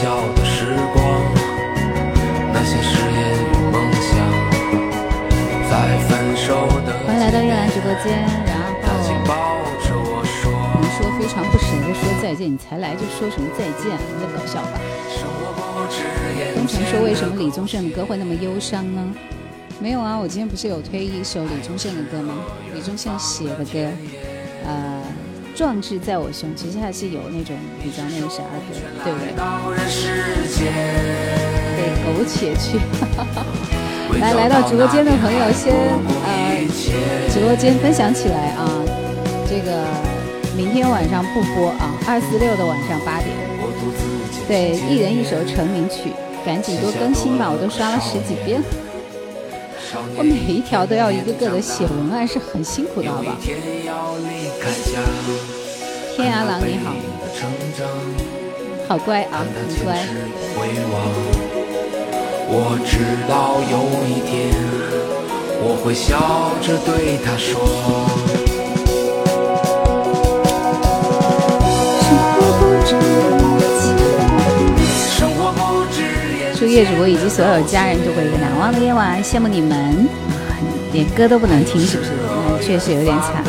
笑的时光，那些誓言与梦想，在分手的欢迎来到月兰直播间，然后非常不舍得说再见，你才来就说什么再见？你在搞笑吧？生活不止眼东城前说为什么李宗盛的歌会那么忧伤呢？没有啊，我今天不是有推一首李宗盛的歌吗？李宗盛写的歌，呃，壮志在我胸，其实还是有那种比较那个啥的，对不对？到人世间，对，苟且去。来，来到直播间的朋友先呃，直播间分享起来啊，这个明天晚上不播啊，二四六的晚上八点。对，一人一首成名曲，赶紧多更新吧，我都刷了十几遍了。少我每一条都要一个个的写文案，是很辛苦的，好吧？天涯郎你好。好乖啊，很乖。回望，我知道有一天我会笑着对他说。祝叶主播以及所有家人度过一个难忘的夜晚，羡慕你们，啊连歌都不能听，是不是？那确实有点惨。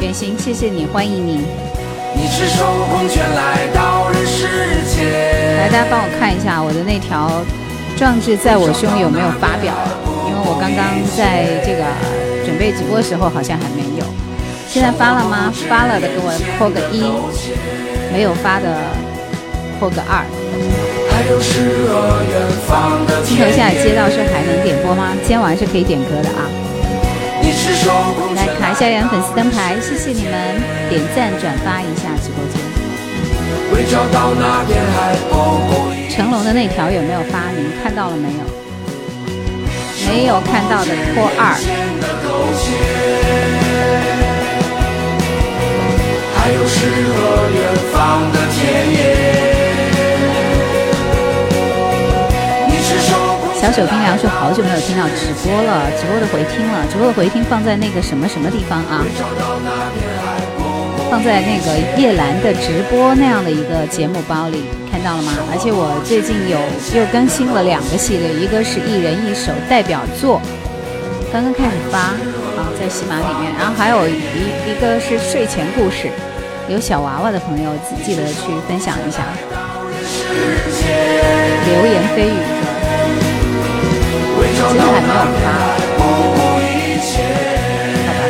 远行，谢谢你，欢迎你。你赤手空拳来到人世间。来，大家帮我看一下我的那条“壮志在我胸”有没有发表啊？因为我刚刚在这个准备直播的时候好像还没有。现在发了吗？发了的给我扣个一，没有发的扣个二。还有诗和远方的镜头天下接到是还能点播吗？今天晚上是可以点歌的啊！来拳卡一下人粉丝灯牌，谢谢你们点赞转发一下直播间。为找到那片海不顾一成龙的那条有没有发？你们看到了没有？没有看到的扣二。还有诗和远方的田野。小手冰凉说好久没有听到直播了，直播的回听了，直播的回听放在那个什么什么地方啊？放在那个叶兰的直播那样的一个节目包里，看到了吗？而且我最近有又更新了两个系列，一个是一人一首代表作，刚刚开始发啊，在喜马里面，然后还有一一个是睡前故事，有小娃娃的朋友记记得去分享一下。流言蜚语是吧？今天还没有发。不顾一切。好吧。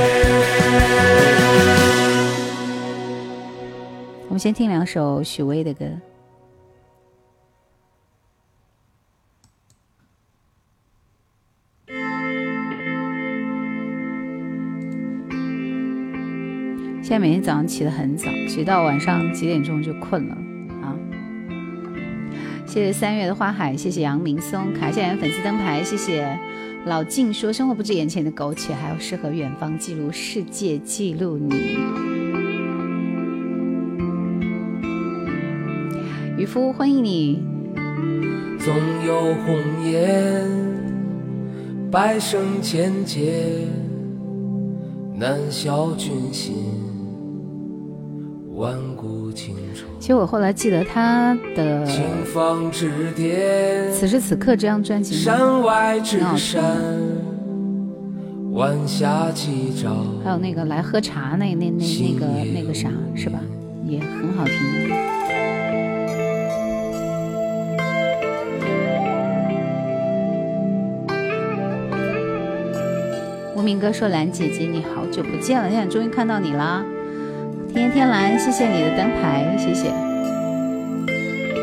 我们先听两首许巍的歌。现在每天早上起得很早，直到晚上几点钟就困了啊！谢谢三月的花海，谢谢杨明松，卡一下人粉丝灯牌，谢谢老静说生活不止眼前的苟且，还有诗和远方记录世界，记录你。渔夫，欢迎你。总有红颜，百生千劫，难消君心，万。其实我后来记得他的此时此刻这张专辑，山外之很好山听，晚霞起照。还有那个来喝茶那那那那个那个啥是吧，也很好听的。无名哥说：“兰姐姐，你好久不见了，现在终于看到你啦！天天蓝，谢谢你的灯牌，谢谢。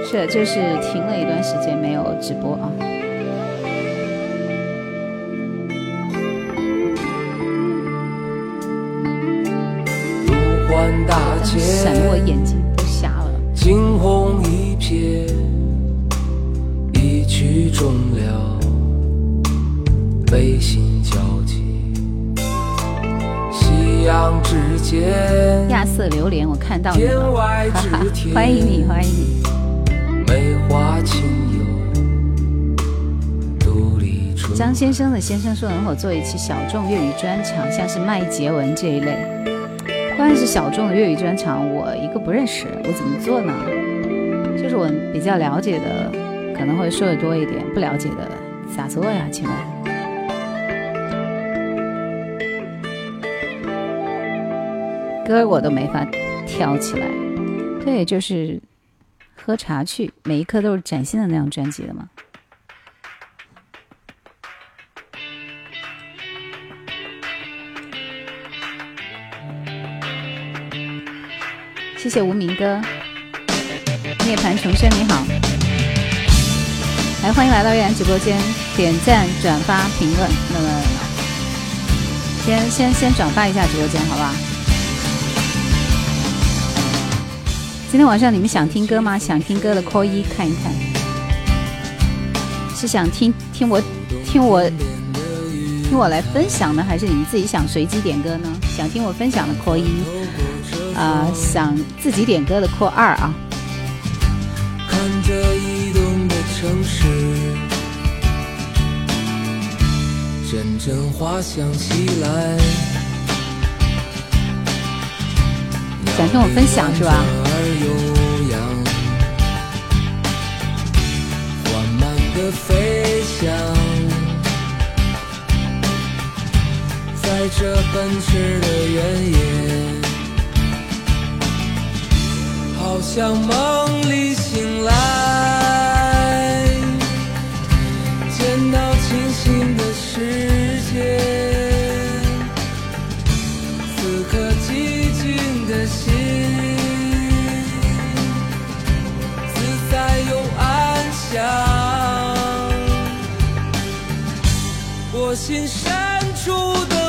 是，就是停了一段时间没有直播啊。路环大闪得我眼睛都瞎了。惊鸿一瞥，一曲终了，悲心间，亚瑟榴莲，我看到你了，哈哈欢迎你，欢迎你。梅花清张先生的先生说能否做一期小众粤语专场，像是麦洁文这一类。关键是小众的粤语专场，我一个不认识，我怎么做呢？就是我比较了解的，可能会说的多一点；不了解的，咋做呀？请问，歌我都没法跳起来。对，就是喝茶去，每一颗都是崭新的那张专辑的嘛。谢谢无名哥，涅槃重生你好，来欢迎来到月然直播间，点赞、转发、评论，那么先先先转发一下直播间，好不今天晚上你们想听歌吗？想听歌的扣一看一看，是想听听我听我听我来分享呢，还是你们自己想随机点歌呢？想听我分享的扣一。啊，想自己点歌的扣二啊！看着移动的城市，阵阵花香袭来。想听我分享是吧？悠扬缓慢的飞翔，在这奔驰的原野。好像梦里醒来，心深处的。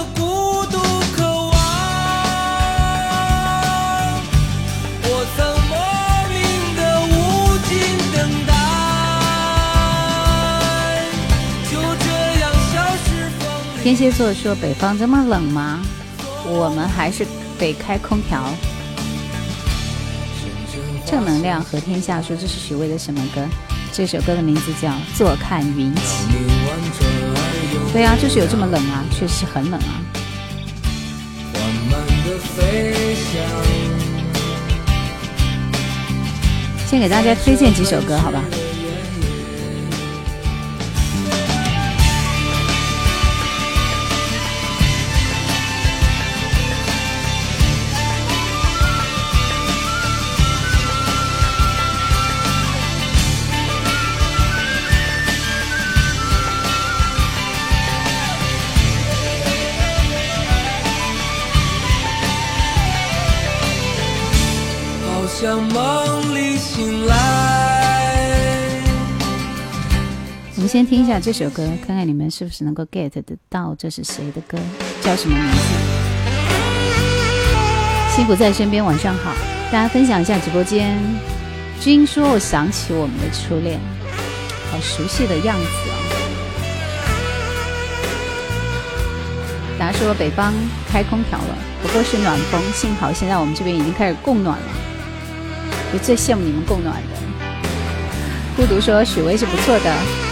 天蝎座说：“北方这么冷吗？我们还是得开空调。”正能量和天下说：“这是许巍的什么歌？这首歌的名字叫《坐看云起》。”对啊，就是有这么冷啊，确实很冷啊。先给大家推荐几首歌，好吧？先听一下这首歌，看看你们是不是能够 get 得到这是谁的歌，叫什么名字？辛苦在身边，晚上好，大家分享一下直播间。君说：“我想起我们的初恋，好熟悉的样子啊。”大家说北方开空调了，不过是暖风，幸好现在我们这边已经开始供暖了。我最羡慕你们供暖的。孤独说许巍是不错的。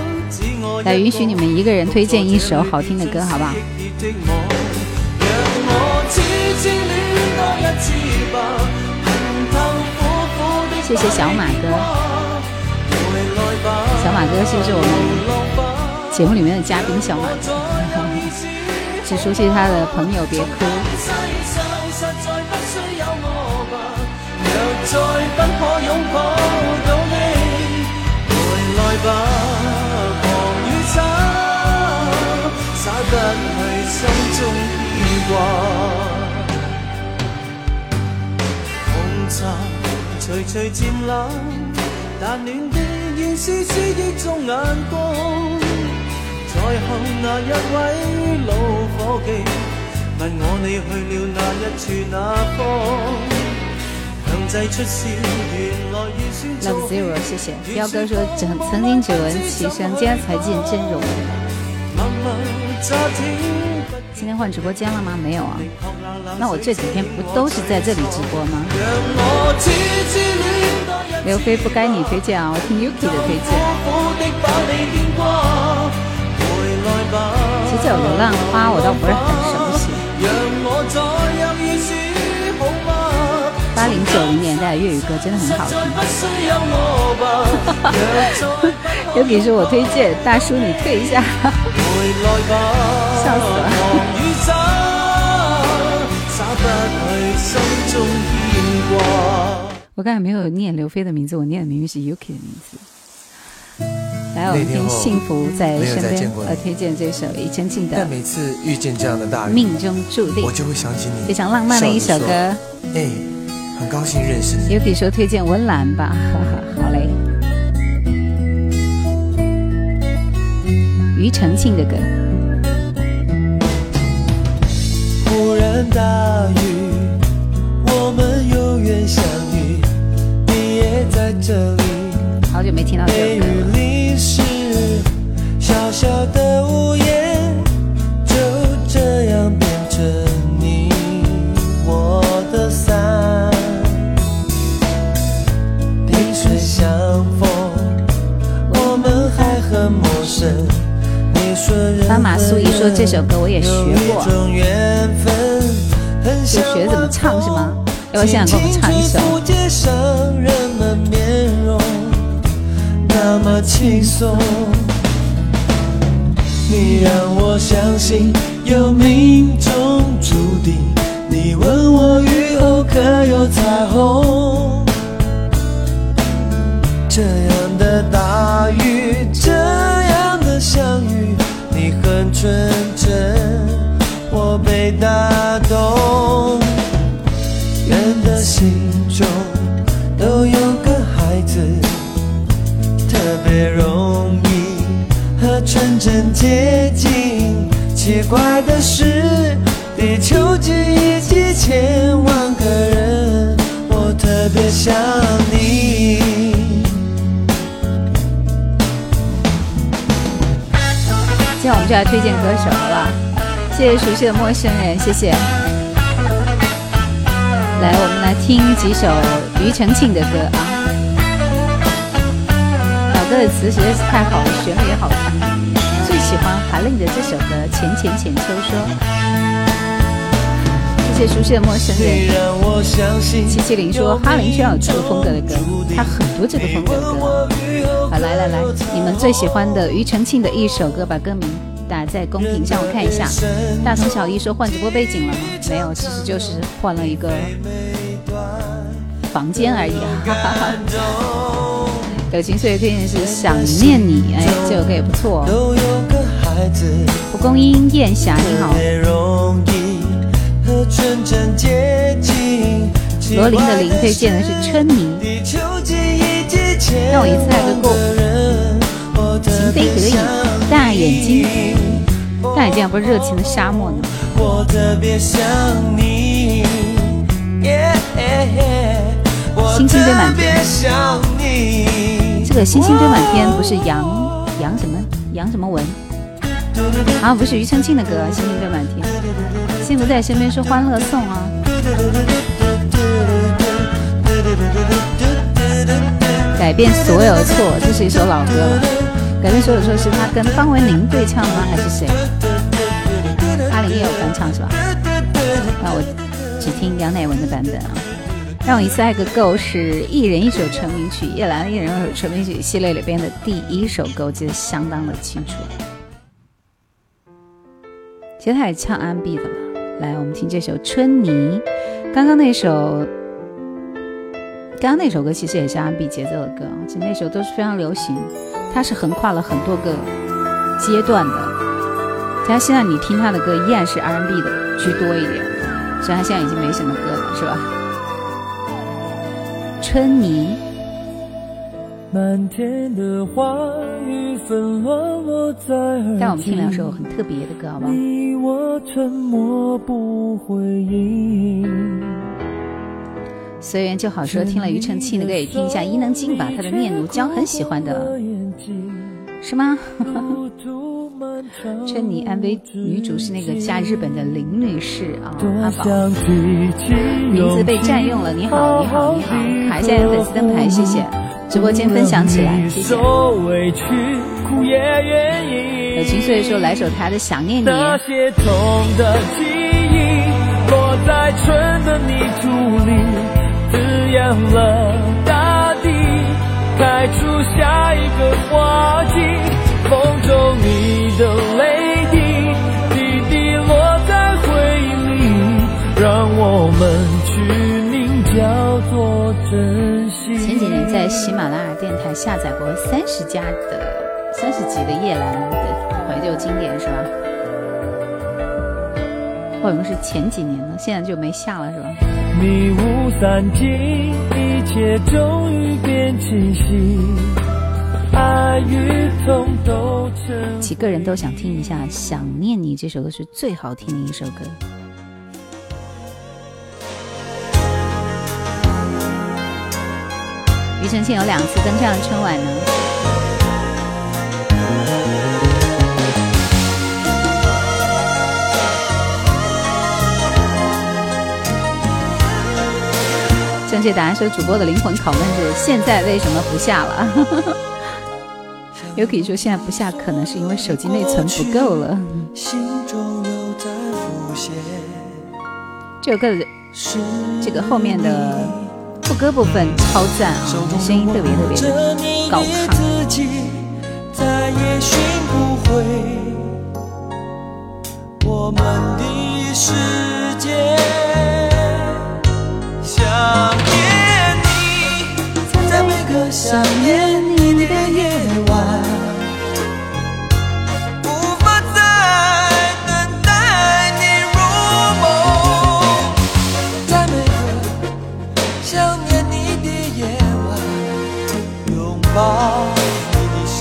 来，允许你们一个人推荐一首好听的歌，好不好？谢谢小马哥，小马哥是不是我们节目里面的嘉宾？小马哥，只熟悉他的朋友，别哭。洒不去心中牵挂。红茶徐徐渐冷，但暖的仍是思忆中眼光。在后那一位老伙计，问我你去了哪一处哪方？Zero，谢谢彪哥说曾曾经只闻其声，今天才见真容。今天换直播间了吗？没有啊。那我这几天不都是在这里直播吗？刘飞不该你推荐啊，我听 Yuki 的推荐。其实有流浪花，我倒不是很熟悉。八零九零年代粤语歌真的很好听。Yuki 说我推荐，大叔你退一下，笑死了。我刚才没有念刘飞的名字，我念的明明是 Yuki 的名字。来，我们听《幸福在身边》，呃，推荐这首庾澄庆的。但每次遇见这样的大雨，命中注定，我就会想起你，非常浪漫的一首歌。哎，很高兴认识你。Yuki 说推荐温岚吧，哈哈，好嘞。庾澄庆的歌。忽然大雨，我们永远相遇，你也在这里。好久没听到这首歌了。是小小的斑马素衣说这首歌我也学过，就学怎么唱是吗？要不现在给我们唱一首。那么轻松，你让我相信有命中注定。你问我雨后可有彩虹？这样的大雨，这样的相遇，你很纯真，我被打动。人的心中都有个孩子。特别容易和纯真接近，奇怪的是，地球几亿几千万个人，我特别想你。就要推荐歌手了，谢谢熟悉的陌生人，谢谢。来，我们来听几首庾澄庆的歌啊。老歌的词实在是太好了，旋律也好听。最喜欢韩令的这首歌《浅浅浅秋说》。谢谢熟悉的陌生人。七七零说哈林需要有这个风格的歌，他很多这个风格的歌。好，来来来，你们最喜欢的庾澄庆的一首歌，把歌名打在公屏上，我看一下。大同小异说换直播背景了吗？没有，其实就是换了一个房间而已。哈哈哈。友情岁月推荐是想念你，哎，这首歌也不错。蒲公英燕霞你好。罗琳的琳推荐的是春泥。让我一次爱个够。情非得已，大眼睛，大眼睛不是热情的沙漠呢。星星堆满天。这个星星堆满天不是杨杨什么杨什么文啊？不是庾澄庆的歌《星星堆满天》，幸福在身边是欢乐颂啊。改变所有错，这是一首老歌了。改变所有错是他跟方文琳对唱吗？还是谁？阿玲也有翻唱是吧？那我只听杨乃文的版本啊。让我一次爱个够是一人一首成名曲，叶兰一人一首成名曲系列里边的第一首歌，我记得相当的清楚。其实他也唱 R&B 的嘛。来，我们听这首《春泥》。刚刚那首，刚刚那首歌其实也是 R&B 节奏的歌，其实那首都是非常流行。它是横跨了很多个阶段的。他现在你听他的歌依然是 R&B 的居多一点，虽然他现在已经没什么歌了，是吧？春泥。但我们听两首很特别的歌，好吗？随缘就好说，听了庾澄庆的歌也听一下伊能静吧，她的《念奴娇》很喜欢的，是吗？这你 MV 女主是那个嫁日本的林女士啊，阿宝，名字被占用了。你好，你好，你好，卡一下粉丝灯牌，谢谢。直播间分享起来，谢谢。有情岁说来首他的想念你。滋养了大地，开出下一个花季。风中你的泪滴，滴滴落在回忆里，让我们取名叫做珍惜。前几年在喜马拉雅电台下载过三十加的三十几个夜兰的怀旧经典，是吧？或者是前几年呢，现在就没下了，是吧？迷雾散尽，一切终于变清晰。爱与痛都成。几个人都想听一下《想念你》这首歌，是最好听的一首歌。庾澄庆有两次登上春晚呢。正确答案说：主播的灵魂拷问是现在为什么不下了？有可以说现在不下，可能是因为手机内存不够了。这首歌的这个后面的副歌部分超赞啊，声音特别特别的高亢。想想念你，在每个想念你的夜晚，无法再等待你入梦。在每个想念你的夜晚，拥抱你的心。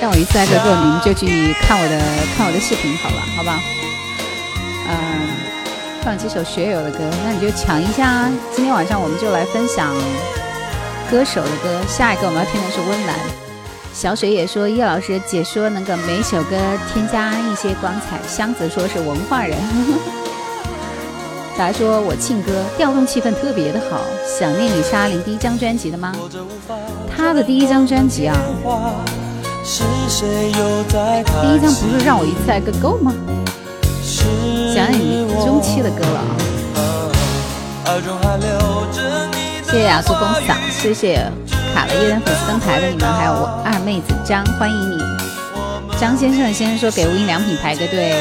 让我一次来个过，你们就去看我的看我的视频好了，好吧？嗯，放几首学友的歌，那你就抢一下啊！今天晚上我们就来分享歌手的歌。下一个我们要听的是《温岚》。小水也说叶老师解说能够每首歌添加一些光彩。箱子说是文化人。大家说我庆哥调动气氛特别的好。想念你是阿玲第一张专辑的吗？他的第一张专辑啊。第一张不是让我一次来个够吗？想你中期的歌了啊！谢谢雅苏公赏，谢谢卡了一人粉丝灯牌的你们，还有我二妹子张，欢迎你。张先生先生说给无印良品排个队。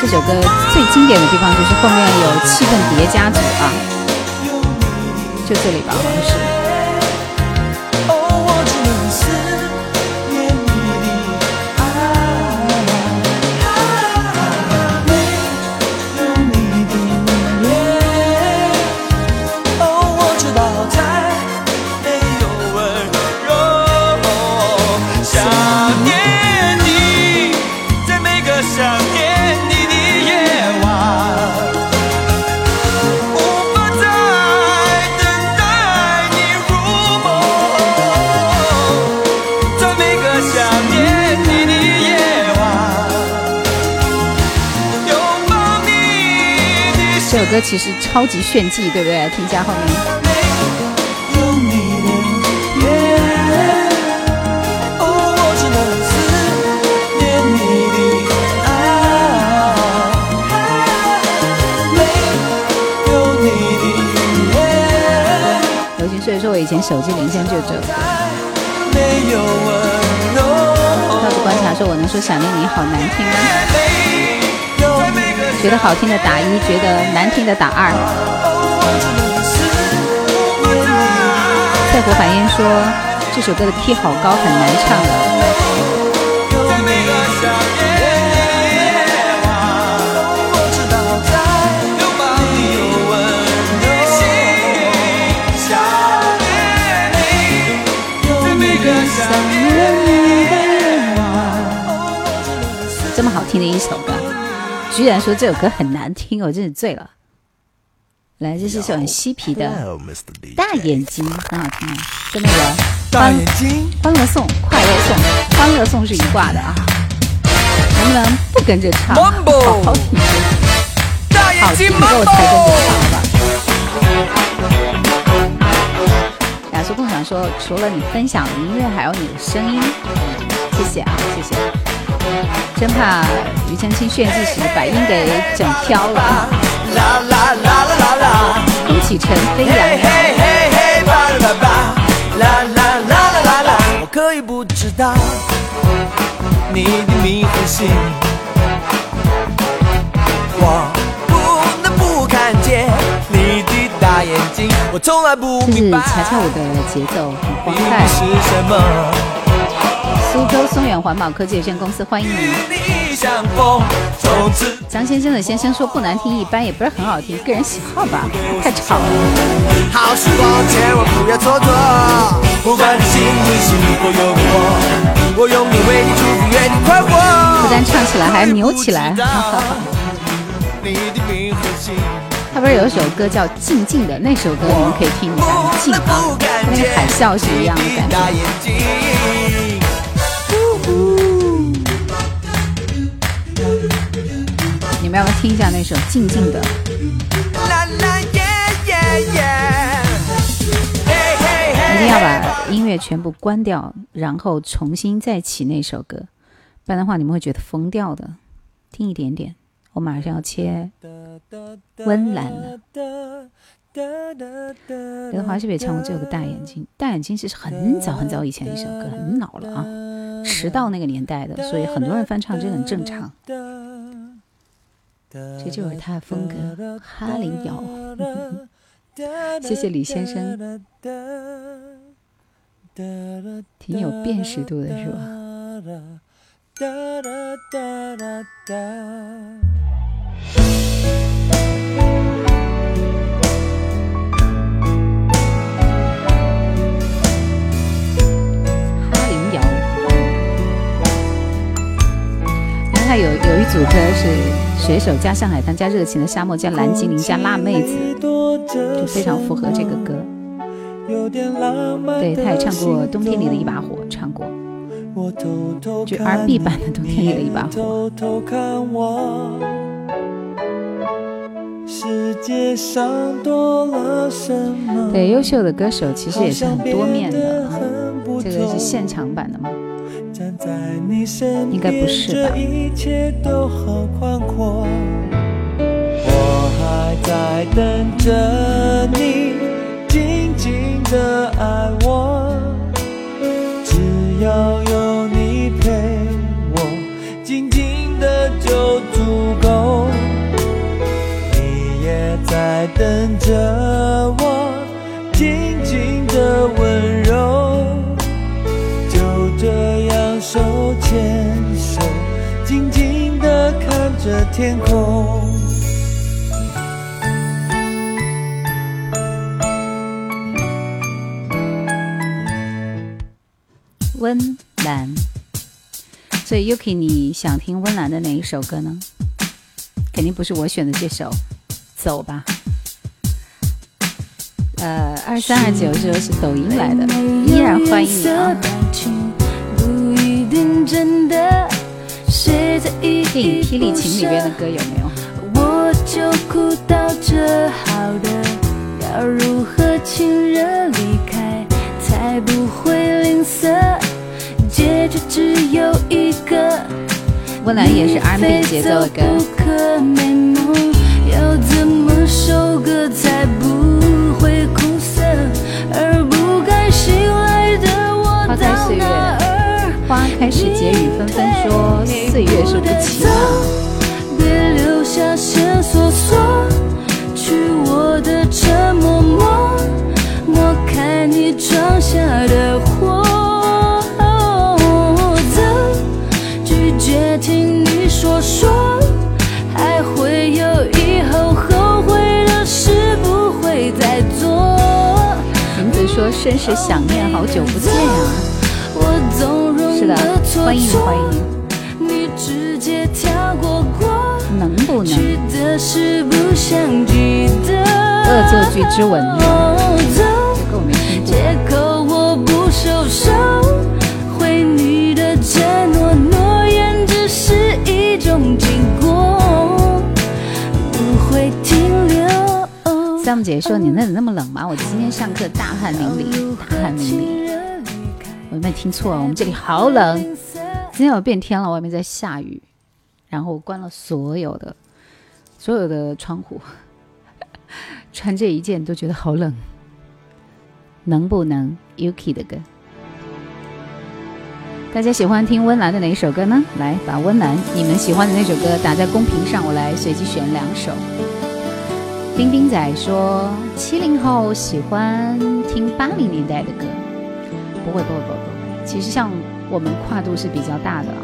这首歌最经典的地方就是后面有气氛叠加组啊。就这里吧，好像是。歌其实超级炫技，对不对？听一下后面。刘星，所以说我以前手机铃声就这个。到处观察说，我能说想念你好难听吗？觉得好听的打一，觉得难听的打二。赛博反应说这首歌的 key 好高，很难唱的。这么好听的一首歌。居然说这首歌很难听，我真是醉了。来，这是首很嬉皮的《大眼睛》，很好听啊，跟那个《大眼睛欢乐颂》《快乐颂》《欢乐颂》是一挂的啊。能不能不跟着唱？好好听，好听的我才跟着唱吧。雅俗共享说，除了你分享的音乐，还有你的声音。谢谢啊，谢谢。真怕庾澄庆炫技时把音给整飘了。啦啦啦啦啦啦，空气尘飞扬。嘿嘿嘿嘿，吧啦吧啦啦啦啦啦啦。我可以不知道你的名和姓，我不能不看见你的大眼睛。我从来不明白，这是恰恰舞的节奏，很欢快。是什么？苏州松远环保科技有限公司欢迎您。张先生的先生说不难听，一般也不是很好听，个人喜好吧，太吵了。好时光，千万不要蹉跎。不管你心里是否有我，我永远为你祝福，愿你快活。不但唱起来，还扭起来。他不是有一首歌叫《静静的》，那首歌你们可以听一下，静啊，跟那个海啸是一样的感觉。你们要不要听一下那首《静静的》？一定要把音乐全部关掉，然后重新再起那首歌，不然的话你们会觉得疯掉的。听一点点，我马上要切温岚了。刘德华是不是也唱过这个《大眼睛》？《大眼睛》是很早很早以前的一首歌，很老了啊，迟到那个年代的，所以很多人翻唱，这很正常。这就是他的风格，哈林摇。谢谢李先生，挺有辨识度的是吧？他有有一组歌是水手加上海滩加热情的沙漠加蓝精灵加辣妹子，就非常符合这个歌。对，他也唱过《冬天里的一把火》，唱过，就 R&B 版的《冬天里的一把火》。对，优秀的歌手其实也是很多面的，这个是现场版的吗？应该不是吧？我还在等着你静静的爱我，只要有你陪我，静静的就足够。你也在等着我，静静的着天空。温岚，所以 Yuki，你想听温岚的哪一首歌呢？肯定不是我选的这首，走吧。呃，二三二九这是抖音来的，依然欢迎你啊。真的，电影《霹雳情》里边的歌有没有？我就哭到这，好的，要如何亲热离开，才不会吝啬？结局只有一个。温岚也是 R&B 节奏的歌。要怎么收割才不会苦涩？而不该醒来的我到哪？花开时节雨纷纷，说岁月是无情的。别留下线索，索取我的沉默，默抹开你装下的祸。走，拒绝听你说说，还会有以后后悔的事不会再做。说甚是想念，好久不见呀。是的，欢迎欢迎。不能。恶作剧之吻。Sam 姐说：“你那里那么冷吗？我今天上课大汗淋漓，大汗淋漓。我有没有听错？我们这里好冷。今天我变天了，外面在下雨，然后我关了所有的所有的窗户，穿这一件都觉得好冷。能不能 Yuki 的歌？大家喜欢听温岚的哪一首歌呢？来，把温岚你们喜欢的那首歌打在公屏上，我来随机选两首。”冰冰仔说：“七零后喜欢听八零年代的歌，不会，不会，不会，不会。其实像我们跨度是比较大的啊。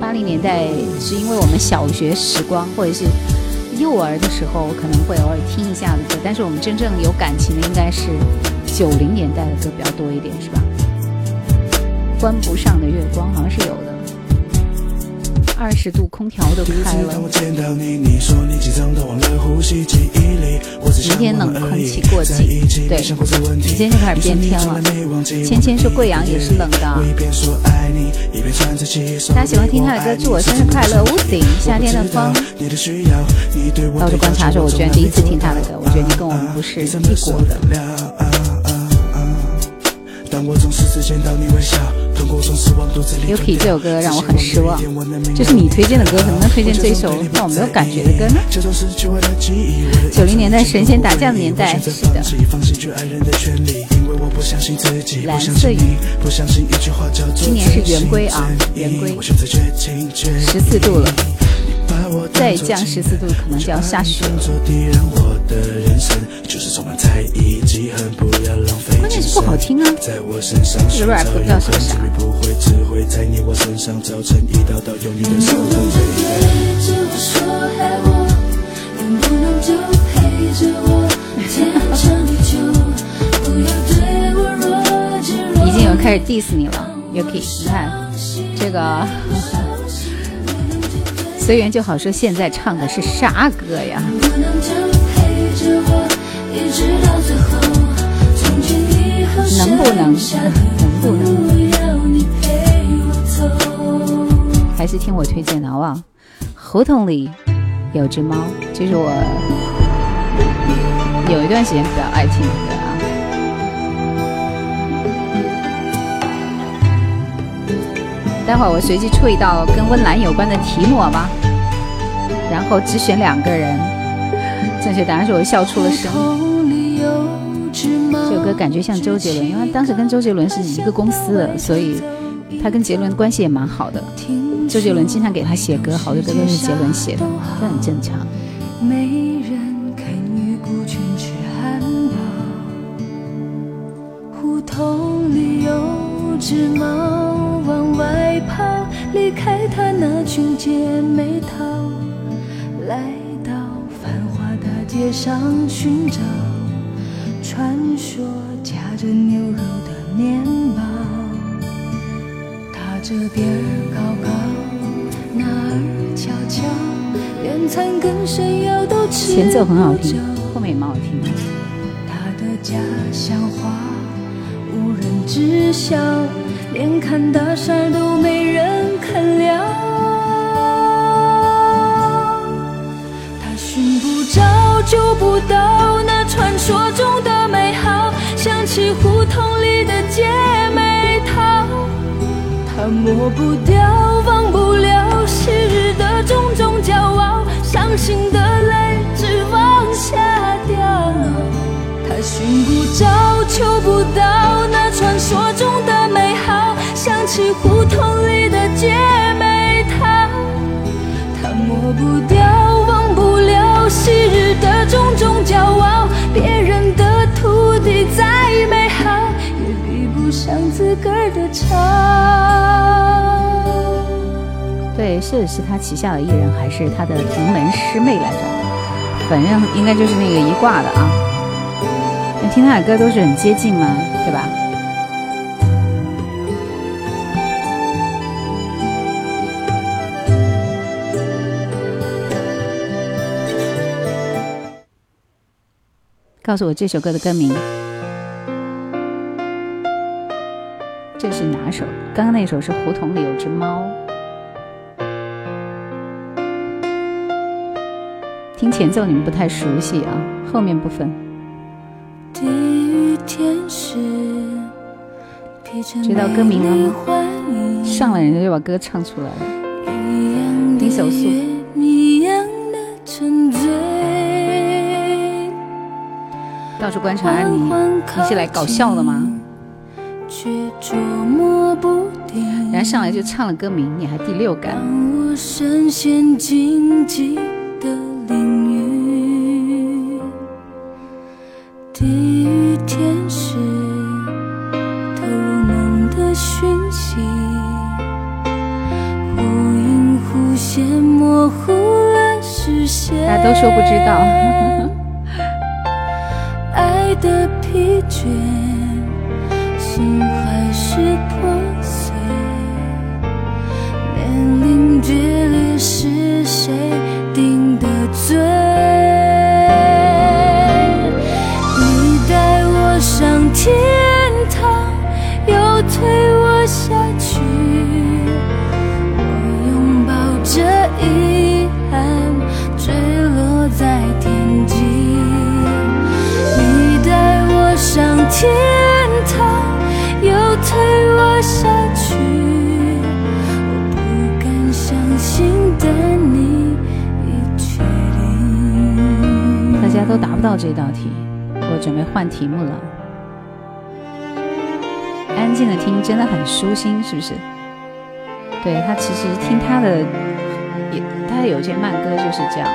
八零年代是因为我们小学时光或者是幼儿的时候可能会偶尔听一下的歌，但是我们真正有感情的应该是九零年代的歌比较多一点，是吧？关不上的月光好像是有的。”二十度空调都开了。明天冷空气过境，对，明天就开始变天了。芊芊说贵阳也是冷的。大家喜欢听他的歌，祝我生日快乐。屋顶夏天的风。到处观察说，我居然第一次听他的歌，我觉得你跟我们不是一国的。Yuki 这首歌让我很失望，这是你推荐的歌，怎么能推荐这首让我没有感觉的歌呢？九零年代神仙打架的年代，是的。蓝色雨，今年是圆规啊，圆规，十四度了。再降十四度，可能就要下雪了。关键是不好听啊！这个 rap 不知道是啥。已经有开始 diss 你了，Yuki，你看这个。随缘就好，说现在唱的是啥歌呀？能不能？能不能？还是听我推荐的好不好？胡同里有只猫，这是我有一段时间比较爱听待会儿我随机出一道跟温岚有关的题目，好吗？然后只选两个人，正确答案是我笑出了声。这首歌感觉像周杰伦，因为当时跟周杰伦是一个公司的，所以他跟杰伦关系也蛮好的。周杰伦经常给他写歌，好多歌都是杰伦写的，这很正常。胡同里有只猫外跑，离开他那群姐妹淘。来到繁华大街上寻找传说夹着牛肉的面包，他这边儿高高，那儿悄悄，连残羹剩药都吃前奏很好听，后面也蛮好听的。他的家乡话无人知晓，连看大山都没人肯聊。找就不到那传说中的美好，想起胡同里的姐妹淘，他抹不掉，忘不了昔日的种种骄傲，伤心的泪只往下掉。他寻不着，求不到那传说中的美好，想起胡同里的姐妹淘，他抹不掉。忘不了昔日的种种骄傲，别人的土地再美好，也比不上自个儿的巢。对，是是他旗下的艺人，还是他的同门师妹来着？反正应该就是那个一挂的啊。你听他的歌都是很接近嘛，对吧？告诉我这首歌的歌名。这是哪首？刚刚那首是《胡同里有只猫》。听前奏你们不太熟悉啊，后面部分。知道歌名了吗？上来人家就把歌唱出来了。低手速。到处观察你，你是来搞笑的吗？然后上来就唱了歌名，你还第六感。大很舒心，是不是？对他其实听他的，也他有些慢歌就是这样的。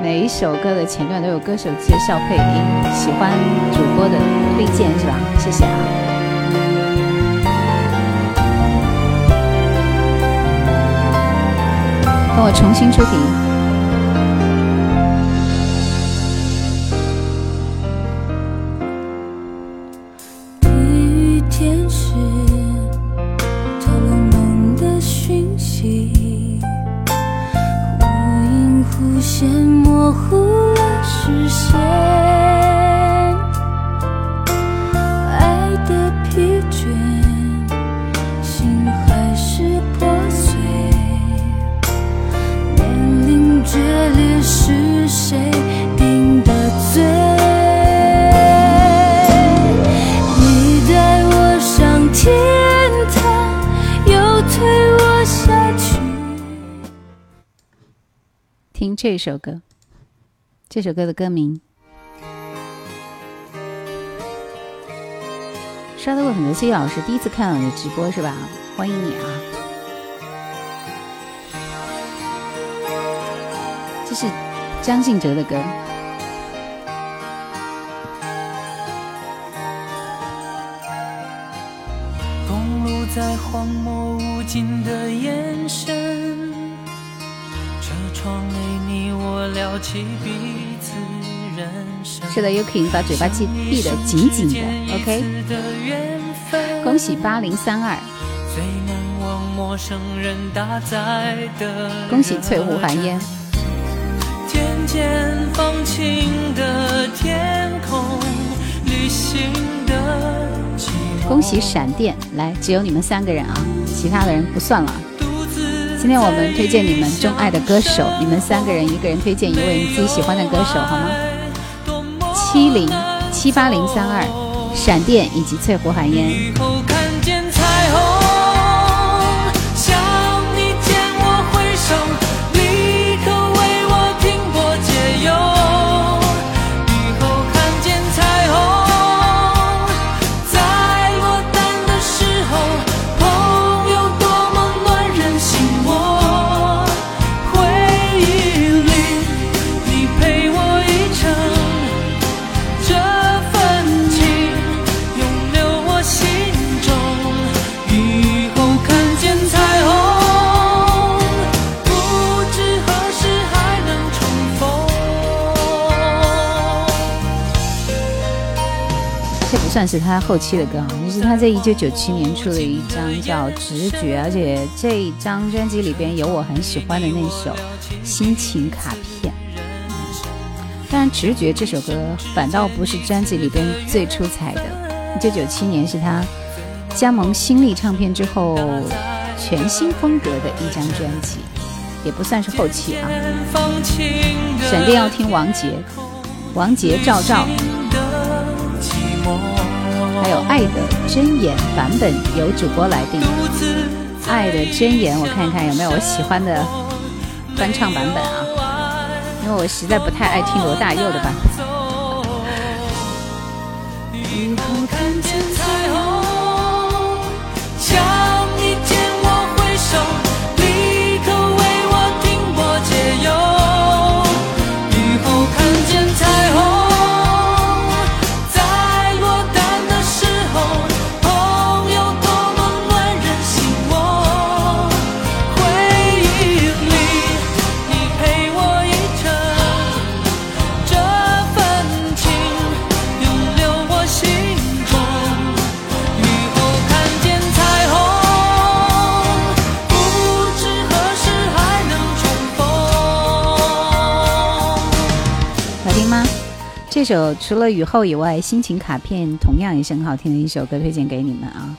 每一首歌的前段都有歌手介绍配音，喜欢主播的推荐是吧？谢谢啊！帮我重新出题。这首歌，这首歌的歌名，刷到过很多谢老师，第一次看到你的直播是吧？欢迎你啊！这是张信哲的歌。公路在荒漠无尽的眼神，是的，Yuki，把嘴巴闭闭得紧紧的，OK。恭喜八零三二，恭喜翠湖寒烟。恭喜闪电，来，只有你们三个人啊，其他的人不算了。今天我们推荐你们钟爱的歌手，你们三个人一个人推荐一位你自己喜欢的歌手，好吗？七零七八零三二，闪电以及翠湖寒烟。算是他后期的歌啊，就是他在一九九七年出了一张叫《直觉》，而且这一张专辑里边有我很喜欢的那首《心情卡片》。但直觉这首歌反倒不是专辑里边最出彩的。一九九七年是他加盟新力唱片之后全新风格的一张专辑，也不算是后期啊。闪电要听王杰，王杰赵赵，还有《爱的箴言》版本由主播来定，《爱的箴言》我看一看有没有我喜欢的翻唱版本啊。因为我实在不太爱听罗大佑的版本。这首除了雨后以外，心情卡片同样也是很好听的一首歌，推荐给你们啊！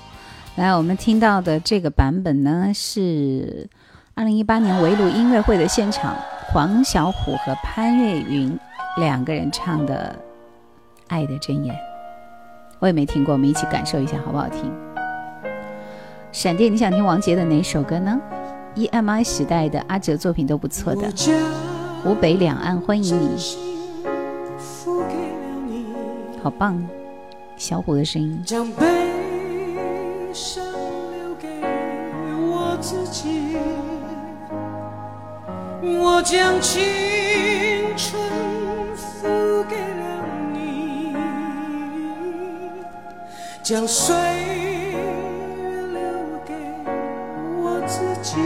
来，我们听到的这个版本呢，是二零一八年围炉音乐会的现场，黄小琥和潘越云两个人唱的《爱的箴言》，我也没听过，我们一起感受一下好不好听？闪电，你想听王杰的哪首歌呢？EMI 时代的阿哲作品都不错的，湖北两岸欢迎你。好棒，小虎的声音。将悲伤留给我自己，我将青春付给了你，将岁月留给我自己，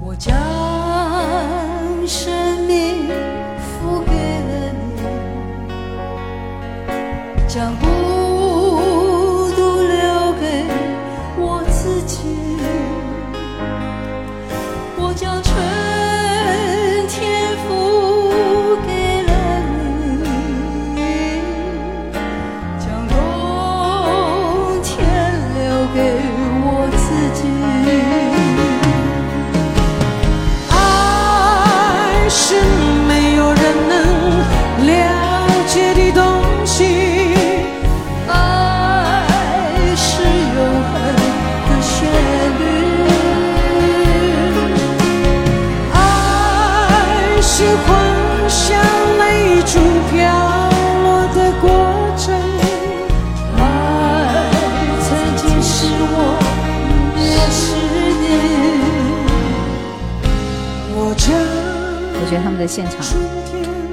我将生他们的现场，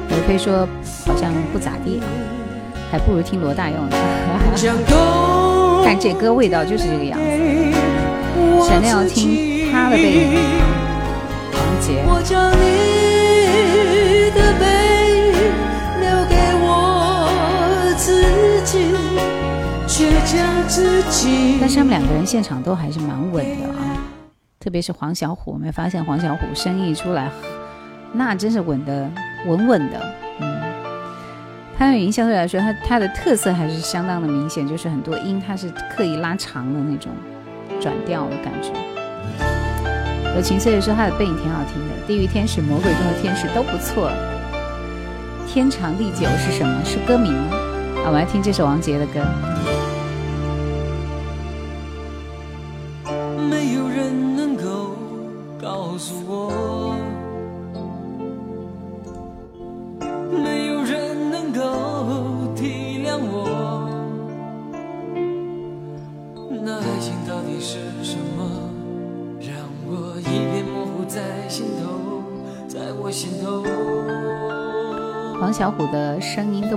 我可以说好像不咋地啊，还不如听罗大佑呢。但这歌味道就是这个样子。闪亮要听他的背影，王杰。但是他们两个人现场都还是蛮稳的啊，特别是黄小琥，我们发现黄小琥声音一出来。那真是稳的，稳稳的，嗯。潘越云相对来说，他他的特色还是相当的明显，就是很多音他是刻意拉长的那种转调的感觉。有情岁说他的背影挺好听的，《地狱天使》《魔鬼中的天使》都不错。天长地久是什么？是歌名？啊，我来听这首王杰的歌。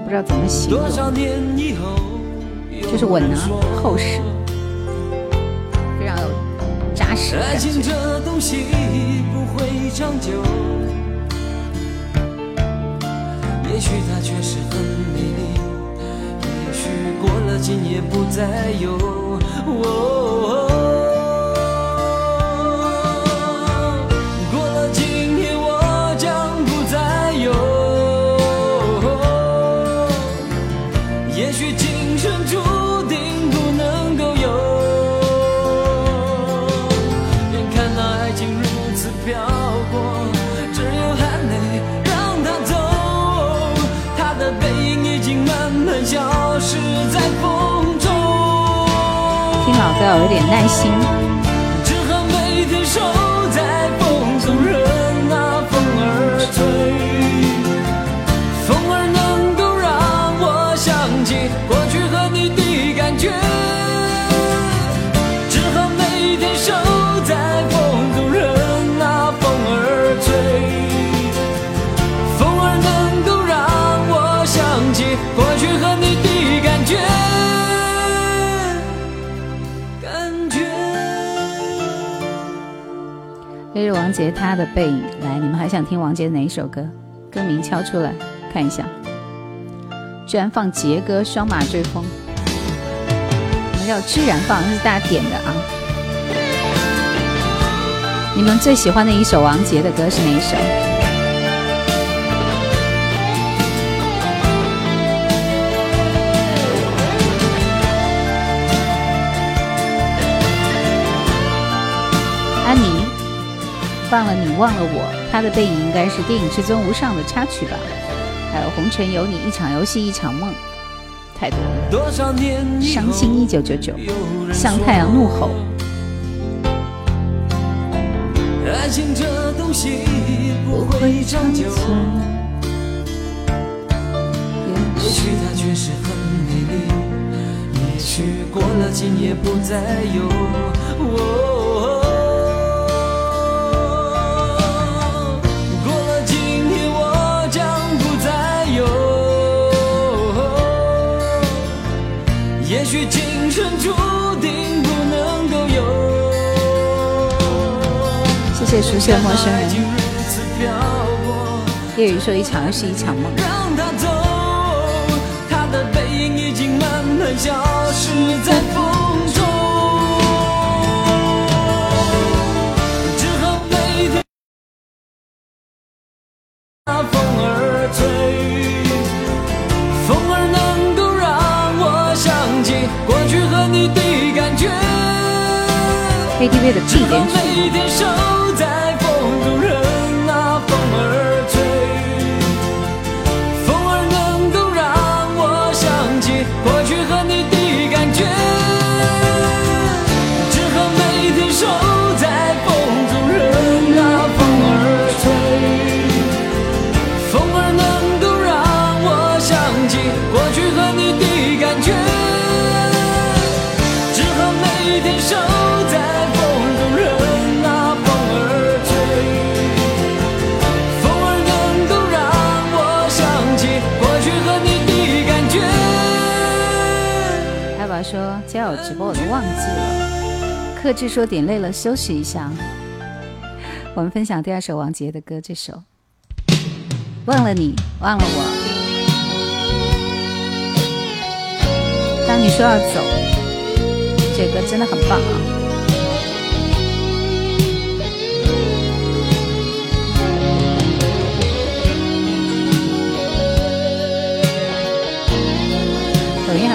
不知道怎么形容，就是稳啊，厚实，非常有扎实感觉。也许它确实很美丽，也许过了今夜不再有。过都要有一点耐心。杰他的背影。来，你们还想听王杰哪一首歌？歌名敲出来看一下。居然放杰歌《双马追风》，我们要居然放，是大家点的啊。你们最喜欢的一首王杰的歌是哪一首？安妮。忘了你，忘了我，他的背影应该是电影《至尊无上》的插曲吧？还有《红尘有你》，一场游戏一场梦，太多了。伤心一九九九，向太阳怒吼。爱情这东西不会长久，也许它确实很美丽，也许过了今夜不再有。谢谢熟悉的陌生人。夜雨说：“一场又是一场梦。让他走，他的必点曲。说加有直播我都忘记了，克制说点累了休息一下。我们分享第二首王杰的歌，这首忘了你忘了我。当你说要走，这歌真的很棒啊。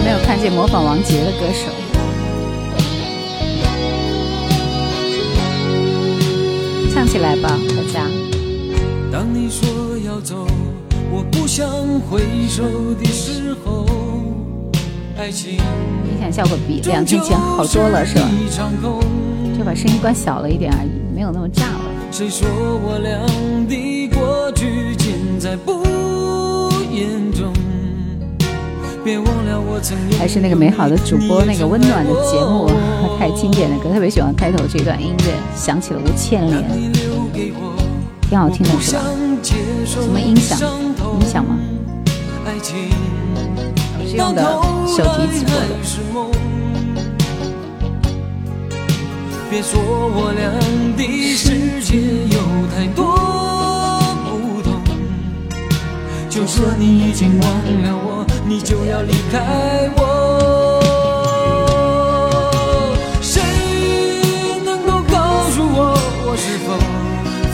没有看见模仿王杰的歌手，唱起来吧，大家。当你说要走，我不想回首的时候，爱情。音响效果比两天前好多了，是吧？就把声音关小了一点而已，没有那么炸了。谁说我俩的过去尽在不还是那个美好的主播，那个温暖的节目，太经典的歌，特别喜欢开头这段音乐，想起了吴倩莲，挺好听的是吧？什么音响？音响吗？我是用的手提直播的。别说我俩的世界有太多不同，就说你已经忘了我。你就要离开我，谁能够告诉我，我是否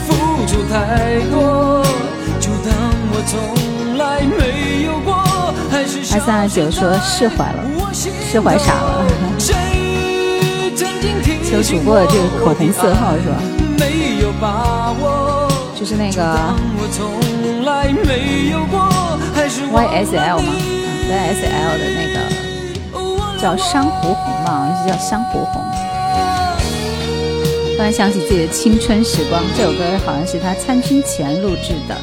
付出太多？就当我从来没有过，还是二三二九说释怀了，释怀傻了。求主播的这个口红色号是吧？就是那个 YSL 吗？YSL 的那个叫《珊瑚红》嘛，好像是叫《珊瑚红》。突然想起自己的青春时光，这首歌好像是他参军前录制的。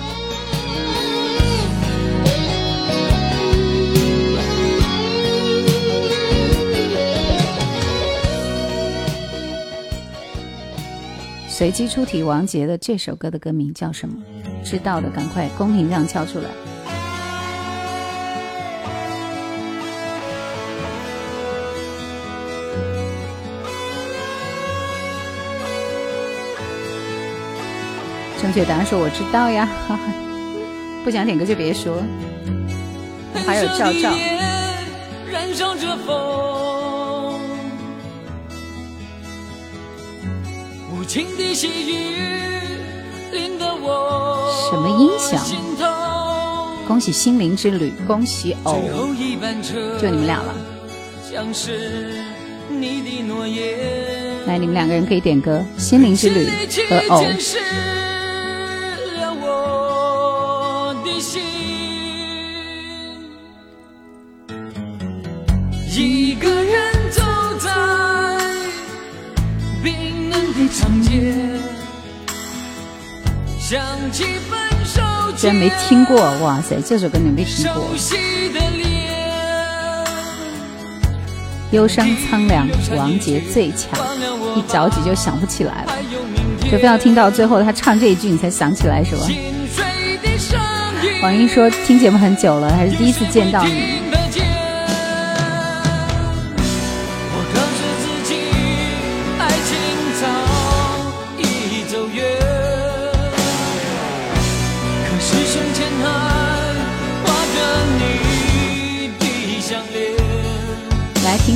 随机出题，王杰的这首歌的歌名叫什么？知道的赶快公屏上敲出来。正确答案说我知道呀，哈 哈不想点歌就别说。还有赵赵。什么音响？恭喜心灵之旅，恭喜偶，就你们俩了。来，你们两个人可以点歌，心灵之旅和偶。居然没听过，哇塞，这首歌你没听过。忧伤苍凉，王杰最强，一着急就想不起来了，就非要听到最后他唱这一句你才想起来是吧？王英说听节目很久了，还是第一次见到你。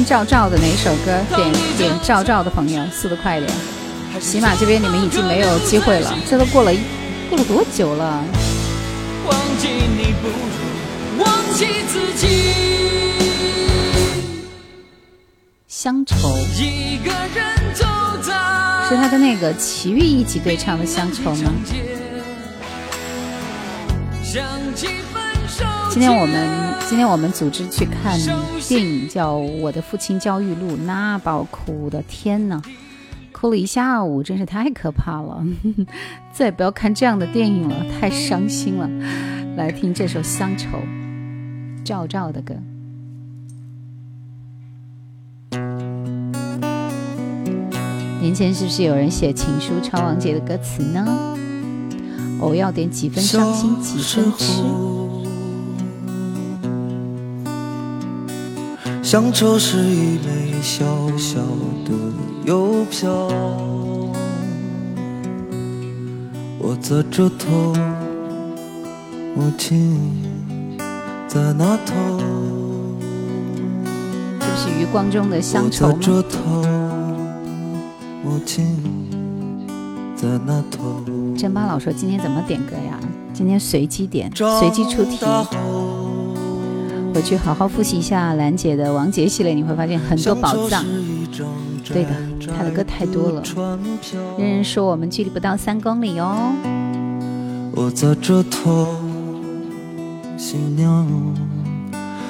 赵赵的哪首歌？点点赵赵的朋友，速度快一点！喜马这边你们已经没有机会了，这都过了过了多久了？乡愁是他跟那个齐豫一起对唱的《乡愁》吗？今天我们今天我们组织去看电影，叫《我的父亲焦裕禄》，那把我哭的天呐，哭了一下午，真是太可怕了！再也不要看这样的电影了，太伤心了。来听这首《乡愁》，赵赵的歌。年前是不是有人写情书抄王杰的歌词呢？我要点几分伤心，几分痴。乡愁是一枚小小的邮票，我在这头，母亲在那头。这是余光中的乡愁在这头，母亲在那头。珍巴老说今天怎么点歌呀？今天随机点，随机出题。回去好好复习一下兰姐的王杰系列，你会发现很多宝藏。对的，他的歌太多了。人人说我们距离不到三公里哦。我在这头，新娘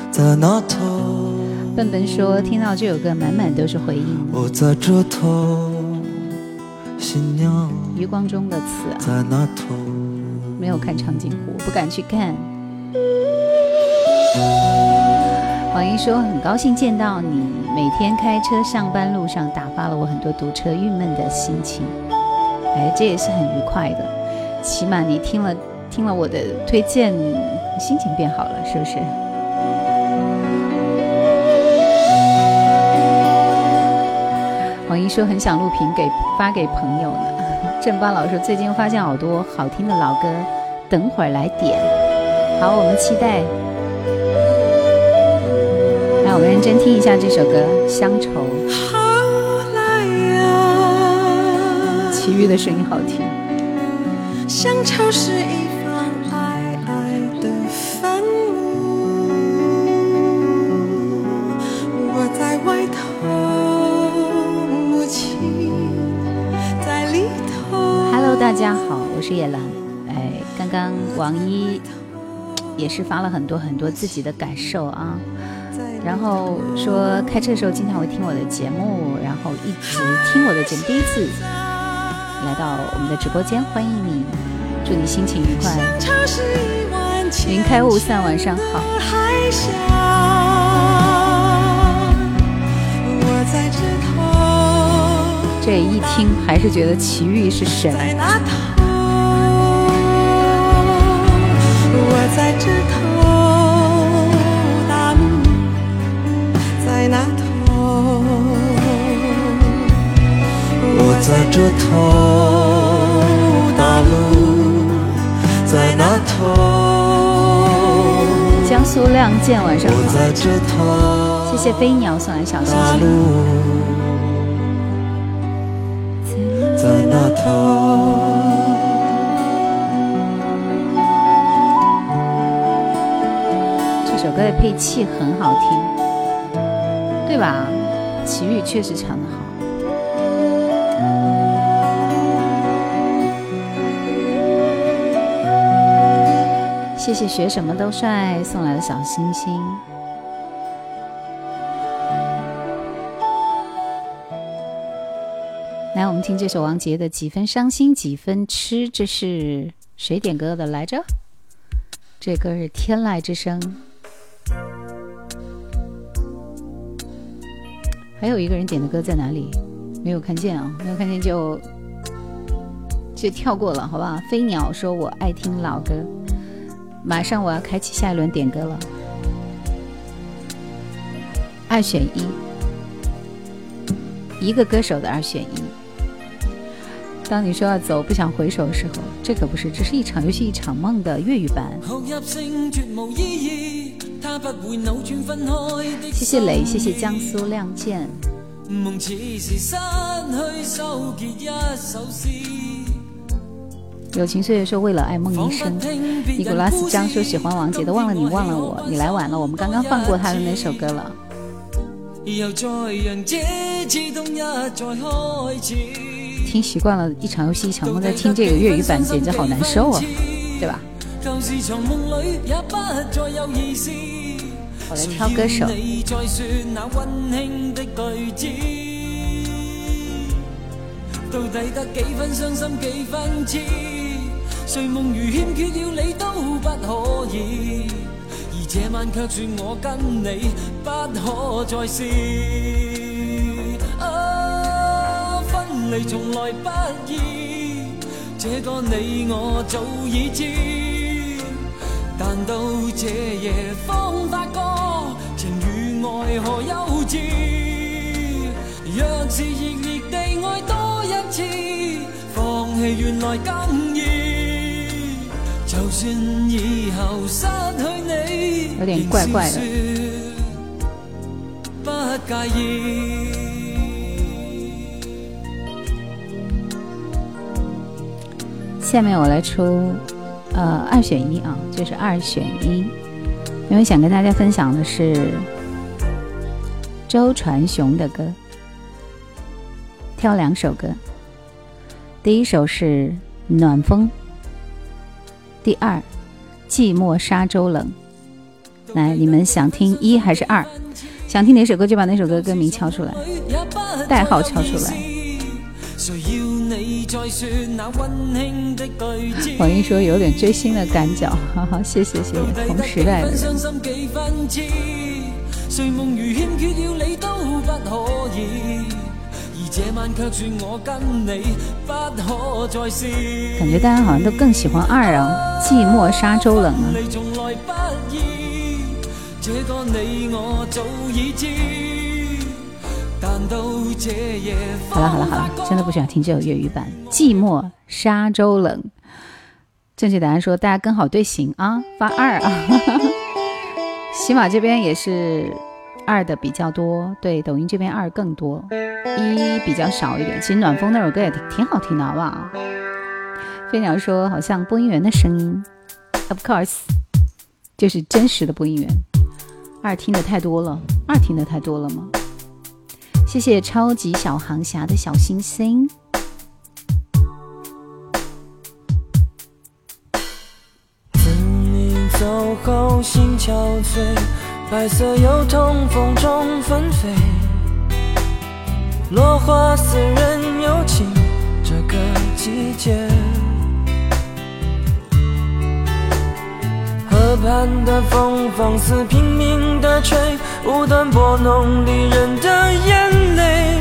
在那头。笨笨说听到这首歌满满都是回忆。我在这头，新娘。余光中的词啊。在那头。没有看长津湖，不敢去看。王一说：“很高兴见到你，每天开车上班路上打发了我很多堵车郁闷的心情。哎，这也是很愉快的，起码你听了听了我的推荐，心情变好了，是不是？”王一说：“很想录屏给发给朋友呢。”正邦老师最近发现好多好听的老歌，等会儿来点。好，我们期待。让我们认真听一下这首歌《乡愁》。齐豫的声音好听。乡愁是一方矮矮的坟墓，我在外头，母亲在里头。Hello，大家好，我是叶兰。哎，刚刚王一也是发了很多很多自己的感受啊。然后说开车的时候经常会听我的节目，然后一直听我的节目，第一次来到我们的直播间，欢迎你，祝你心情愉快。云开雾散，晚上好。这一听还是觉得齐豫是神。我在这在这头，大路在那头。江苏亮剑晚上好，谢谢飞鸟送来小心心。在那头。这首歌的配器很好听，对吧？齐豫确实唱的好。谢谢学什么都帅送来的小星星。来，我们听这首王杰的《几分伤心几分痴》，这是谁点歌的来着？这歌是天籁之声。还有一个人点的歌在哪里？没有看见啊，没有看见就就跳过了，好不好？飞鸟说：“我爱听老歌。”马上我要开启下一轮点歌了，二选一，一个歌手的二选一。当你说要走，不想回首的时候，这可不是，这是一场游戏，一场梦的粤语版。谢谢磊，谢谢江苏亮剑。友情岁月说为了爱梦一生。尼古拉斯江说喜欢王杰的，忘了你忘了我，你来晚了，我们刚刚放过他的那首歌了。听习惯了，一场游戏一场梦，在听这个粤语版简直好难受啊，对吧？我来挑歌手。到底得几分伤心几分痴？睡梦如欠缺了你都不可以，而这晚却说我跟你不可再试。啊，分离从来不易，这个你我早已知。但到这夜方发觉，情与爱何幼稚。若是热烈地爱多一次，放弃原来更易。有点怪怪的，下面我来出，呃，二选一啊，就是二选一，因为想跟大家分享的是周传雄的歌，挑两首歌，第一首是《暖风》，第二《寂寞沙洲冷》。来，你们想听一还是二？想听哪首歌就把那首歌歌名敲出来，代号敲出来。黄英说有点追星的感脚，哈哈，谢谢谢谢同时代的。感觉大家好像都更喜欢二啊，寂寞沙洲冷啊。好了好了好了，真的不喜欢听这首粤语版《寂寞沙洲冷》。正确答案说大家跟好队形啊，发二啊。喜马这边也是二的比较多，对，抖音这边二更多，一比较少一点。其实暖风那首歌也挺挺好听的，好不好？飞鸟说好像播音员的声音，Of course，就是真实的播音员。二听的太多了，二听的太多了吗？谢谢超级小航侠的小星星。等你走后心憔悴，白色油桐风中纷飞，落花似人有情，这个季节。河畔的风放肆拼命的吹，无端拨弄离人的眼泪，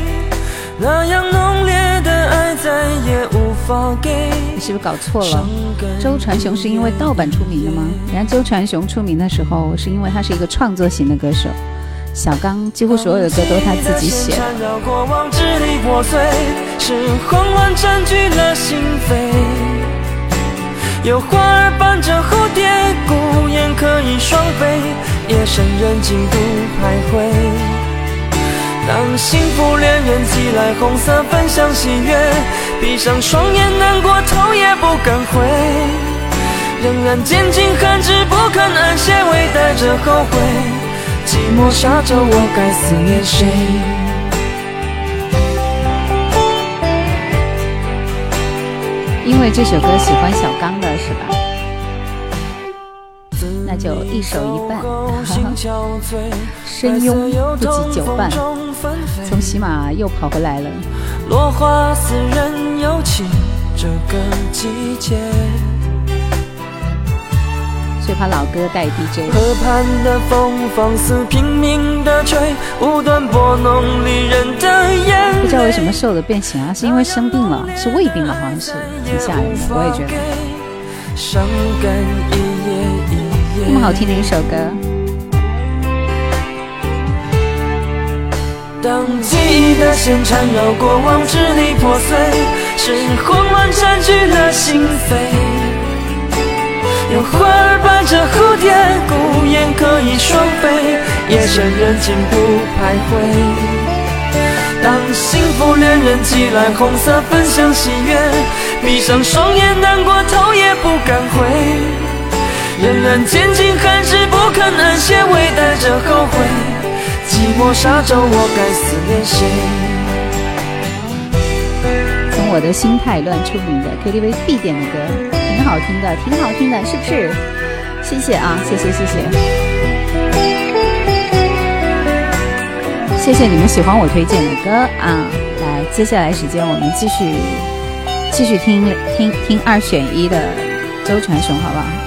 那样浓烈的爱再也无法给。你是不是搞错了？周传雄是因为盗版出名的吗？人家周传雄出名的时候，是因为他是一个创作型的歌手。小刚几乎所有的歌都是他自己写的。有花儿伴着蝴蝶，孤雁可以双飞，夜深人静不徘徊。当幸福恋人寄来红色分享喜悦，闭上双眼难过头也不敢回，仍然坚尽寒枝不肯安歇，微带着后悔，寂寞沙洲我该思念谁？因为这首歌喜欢小刚的是吧？那就一手一半，深拥不及久伴。从喜马又跑回来了。落花似人有情，这个季节。最怕老歌带 DJ。河畔的风放肆拼命的吹，无端拨弄离人的眼不知道为什么瘦的变形啊？是因为生病了？是胃病了？好像是，挺吓人的。我也觉得。那么好听的一首歌。当记忆的线缠绕过往，支离破碎，是慌乱占据了心扉。有花儿伴着蝴蝶，孤雁可以双飞，夜深人静不徘徊。当幸福恋人寄来红色分享喜悦，闭上双眼难过头也不敢回，仍然坚尽寒枝不肯安歇，微带着后悔。寂寞沙洲，我该思念谁？从我的心太乱出名的 KTV 必点的歌。挺好听的，挺好听的，是不是？谢谢啊，谢谢谢谢，谢谢你们喜欢我推荐的歌啊！来，接下来时间我们继续继续听听听二选一的周传雄，好不好？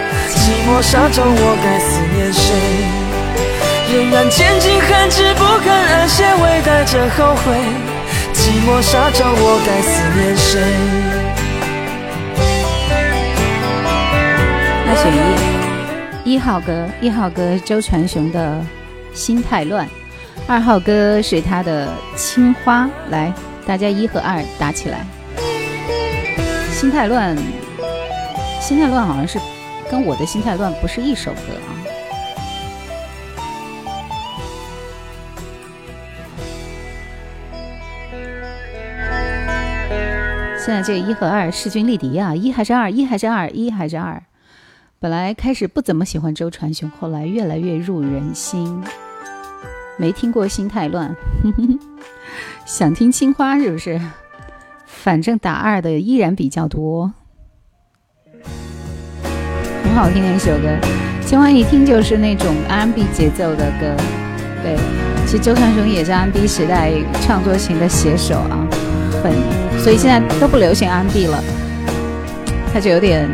寂寞沙洲，我该思念谁？仍然坚尽寒枝不肯安歇，微带着后悔。寂寞沙洲，我该思念谁？二选一，一号歌，一号歌周传雄的心太乱，二号歌是他的青花。来，大家一和二打起来。心太乱，心太乱好像是跟我的心太乱不是一首歌啊。现在这一和二势均力敌啊！一还是二？一还是二？一还是二？本来开始不怎么喜欢周传雄，后来越来越入人心。没听过心太乱，想听青花是不是？反正打二的依然比较多。很好听的一首歌，秦淮一听就是那种 R&B 节奏的歌。对，其实周传雄也是 R&B 时代创作型的写手啊。很所以现在都不流行 R&B 了，他就有点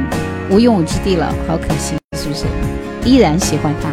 无用武之地了，好可惜，是不是？依然喜欢他。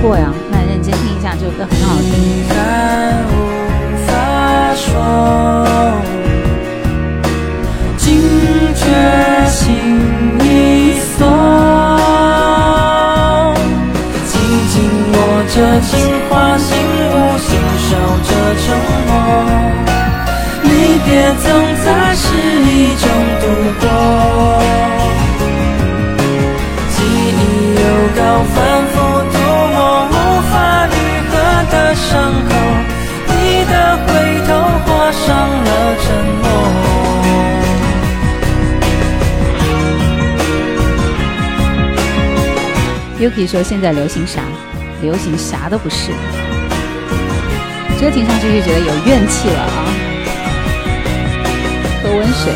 过呀，Yuki 说：“现在流行啥？流行啥都不是。”这听上去就觉得有怨气了啊！喝温水，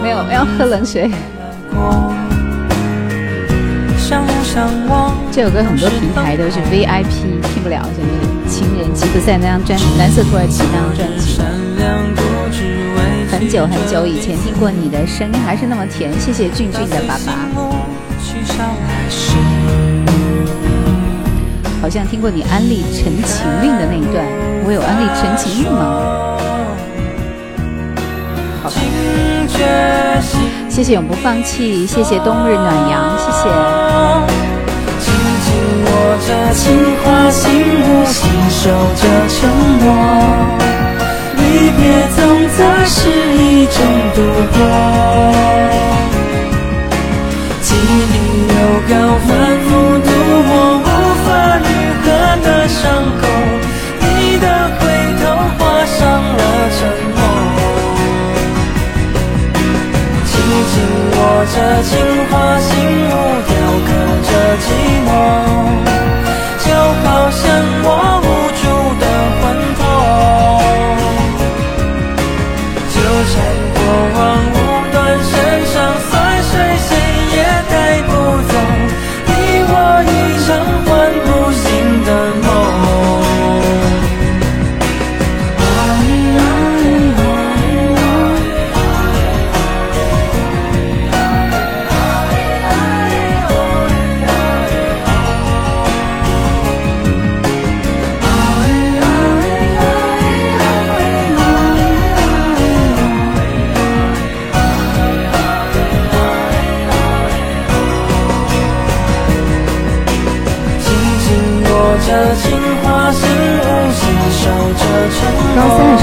没有，要喝冷水。这首歌很多平台都是 VIP 听不了，什么情人吉普赛那张专蓝色土耳其那张专辑。很久很久以前听过你的声音还是那么甜，谢谢俊俊的爸爸。好像听过你安利陈情令的那一段，我有安利陈情令吗？好吧。谢谢永不放弃，谢谢冬日暖阳，谢谢。紧紧握着情话，心无心守着承诺，离别总在失意中度过。要反复涂抹，无法愈合的伤口，你的回头画上了沉默。紧紧握着情花，心无雕刻着寂寞，就好像我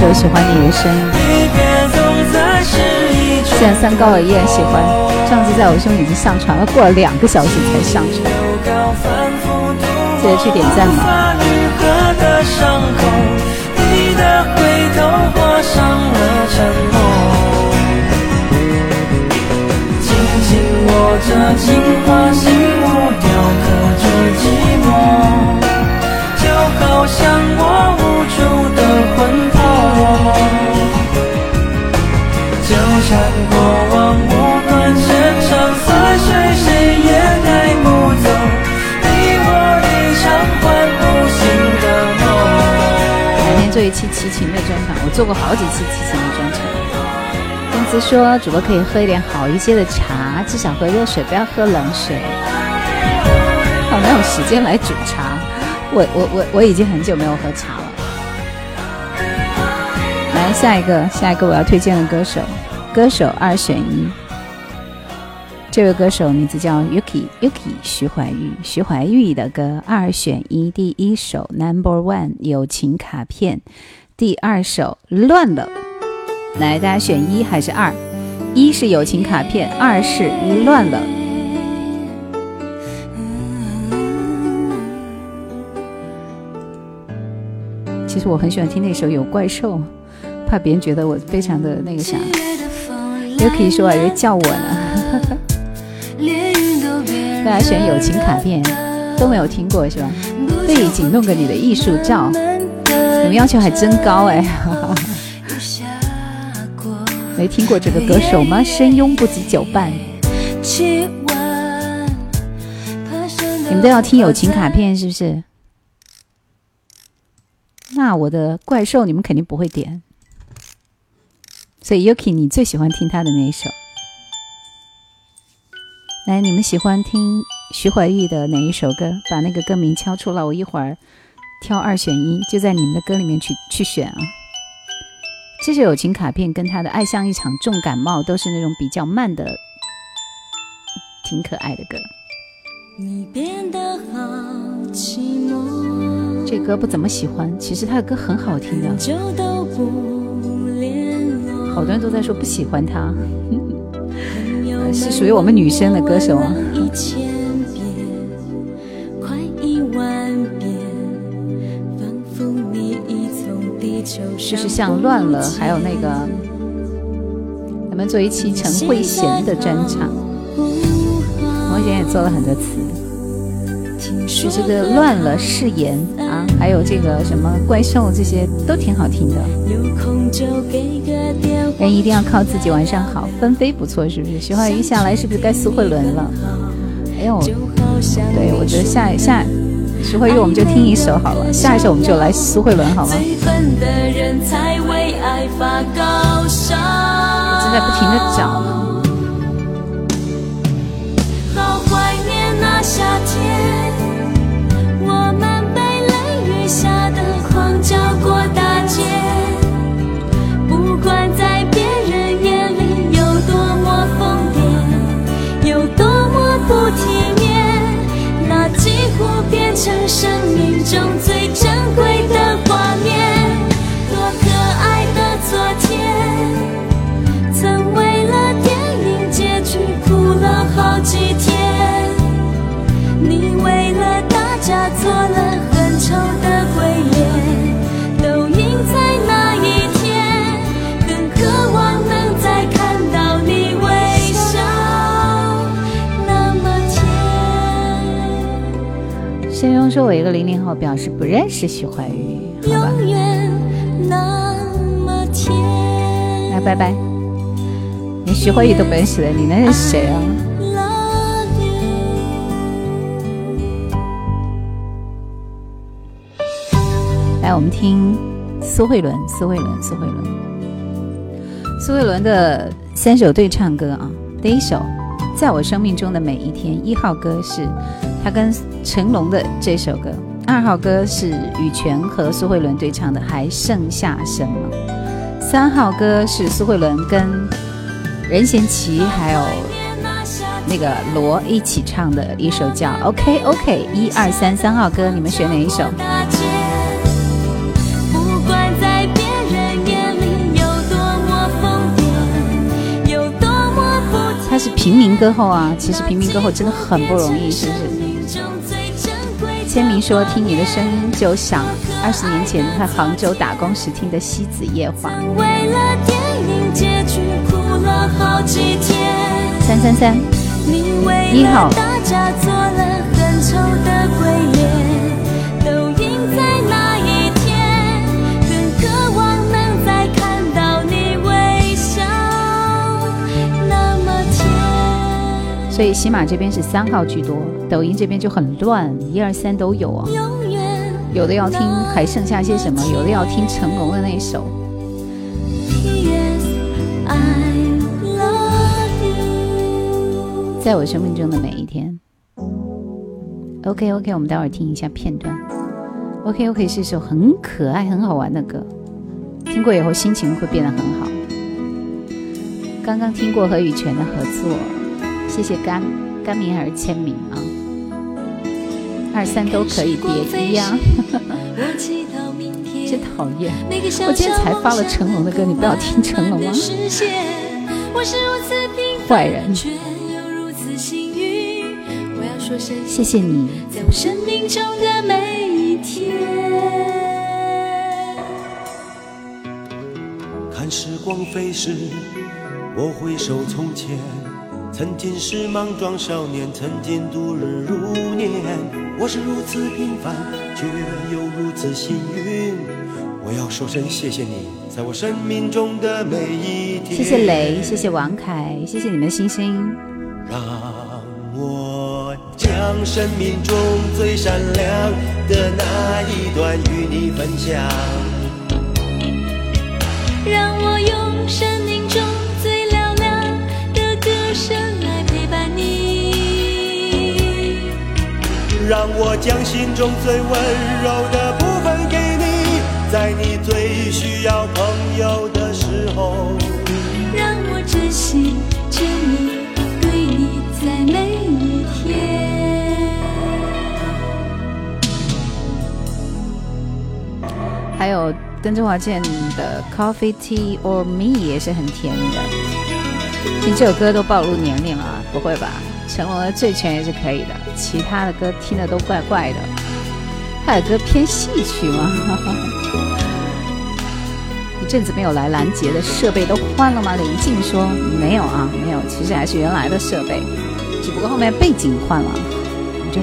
高三的时候喜欢你的声音，现在三高了依然喜欢。上次在我胸已经上传了，过了两个小时才上传，记得去点赞嘛。握着情话，心无雕刻着寂寞，做一期齐秦的专场，我做过好几次齐秦的专场。说主播可以喝一点好一些的茶，至少喝热水，不要喝冷水。好，没有时间来煮茶。我我我我已经很久没有喝茶了。来下一个，下一个我要推荐的歌手，歌手二选一。这位歌手名字叫 Yuki Yuki 徐怀钰，徐怀钰的歌二选一，第一首 Number One 友情卡片，第二首乱了。来，大家选一还是二？一是友情卡片，二是乱了。其实我很喜欢听那首《有怪兽》，怕别人觉得我非常的那个啥。Yuki 说啊，人叫我呢。大家选友情卡片都没有听过是吧？背景弄个你的艺术照，你们要求还真高哎。没听过这个歌手吗？深拥不及久伴。你们都要听友情卡片是不是？那我的怪兽你们肯定不会点。所以 Yuki，你最喜欢听他的那一首？来，你们喜欢听徐怀钰的哪一首歌？把那个歌名敲出来，我一会儿挑二选一，就在你们的歌里面去去选啊。这些友情卡片跟他的《爱像一场重感冒》都是那种比较慢的，挺可爱的歌。你变得好寂寞。这歌不怎么喜欢，其实他的歌很好听的。好多人都在说不喜欢他，是属于我们女生的歌手啊。就是像乱了，还有那个，咱们做一期陈慧娴的专场，陈慧娴也做了很多词，就这个乱了誓言啊，还有这个什么怪兽，这些都挺好听的。人一定要靠自己，晚上好，纷飞不错，是不是？徐怀钰下来是不是该苏慧伦了？哎呦，对我觉得下下。徐怀钰，我们就听一首好了，下一首我们就来苏慧伦好吗？正在不停的找呢。说：“我一个零零后，表示不认识徐怀钰，好吧？”来，拜拜。连徐怀钰都不认识了，你能认识谁啊？来，我们听苏慧伦，苏慧伦，苏慧伦，苏慧伦的三首对唱歌啊。第一首《在我生命中的每一天》，一号歌是他跟成龙的这首歌，二号歌是羽泉和苏慧伦对唱的《还剩下什么》，三号歌是苏慧伦跟任贤齐还有那个罗一起唱的一首叫《OK OK》，一二三，三号歌，你们选哪一首？不管在别人眼里有多么疯癫，有多么不他是平民歌后啊，其实平民歌后真的很不容易，是不是？签名说听你的声音就想二十年前在杭州打工时听的西子夜话。为了电影结局哭了好几天。三三三，一号。所以喜马这边是三号居多，抖音这边就很乱，一二三都有啊。有的要听还剩下些什么，有的要听成龙的那首。在我生命中的每一天。OK OK，我们待会儿听一下片段。OK OK 是一首很可爱、很好玩的歌，听过以后心情会变得很好。刚刚听过和羽泉的合作，谢谢甘甘名还是签名啊？二三都可以，别一样。真讨厌！我今天才发了成龙的歌，你不要听成龙吗？坏人。谢谢你。在我生命中的每一天。看时光飞逝，我回首从前，曾经是莽撞少年，曾经度日如年。我是如此平凡，却又如此幸运。我要说声谢谢你，在我生命中的每一天。谢谢雷，谢谢王凯，谢谢你们的星星。让我将生命中最闪亮的那一段与你分享。让我用生让我将心中最温柔的部分给你，在你最需要朋友的时候，让我珍惜着你，对你在每一天。还有邓中华健的《Coffee Tea or Me》也是很甜的。听这首歌都暴露年龄了，不会吧？成龙的《醉拳》也是可以的，其他的歌听的都怪怪的。他的歌偏戏曲吗？一阵子没有来拦截的设备都换了吗？林静说没有啊，没有，其实还是原来的设备，只不过后面背景换了，就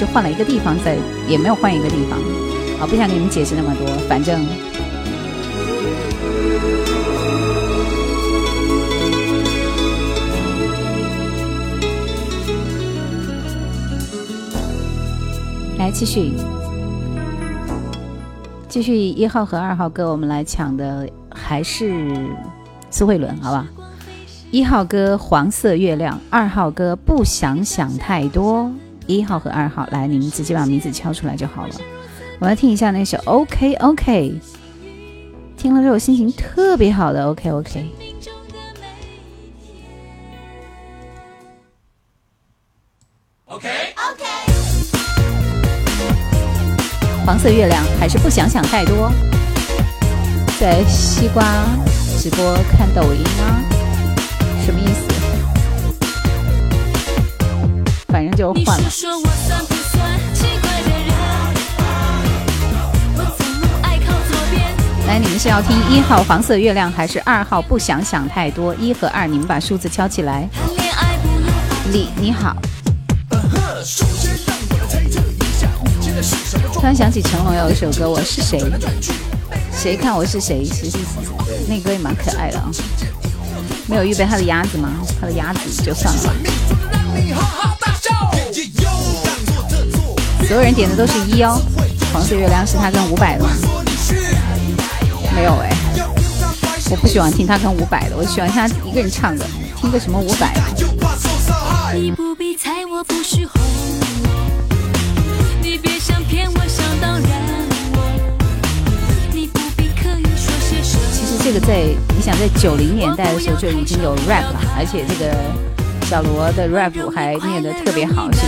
就换了一个地方，在也没有换一个地方。好，不想给你们解释那么多，反正。来继续，继续一号和二号歌，我们来抢的还是苏慧伦，好吧？一号歌《黄色月亮》，二号歌《不想想太多》。一号和二号，来，你们直接把名字敲出来就好了。我来听一下那首《OK OK》，听了之后心情特别好的《OK OK》。黄色月亮还是不想想太多，在西瓜直播看抖音啊，什么意思？反正就换了。来，你们是要听一号黄色月亮还是二号不想想太多？一和二，你们把数字敲起来。李你好。突然想起成龙有一首歌，我是谁？谁看我是谁？其实那歌也蛮可爱的啊。没有预备他的鸭子吗？他的鸭子就算了。所有人点的都是一哦。黄色月亮是他跟伍佰的吗？没有哎，我不喜欢听他跟伍佰的，我喜欢听他一个人唱的。听个什么伍佰？这个在你想在九零年代的时候就已经有 rap 了，而且这个小罗的 rap 还念得特别好，是不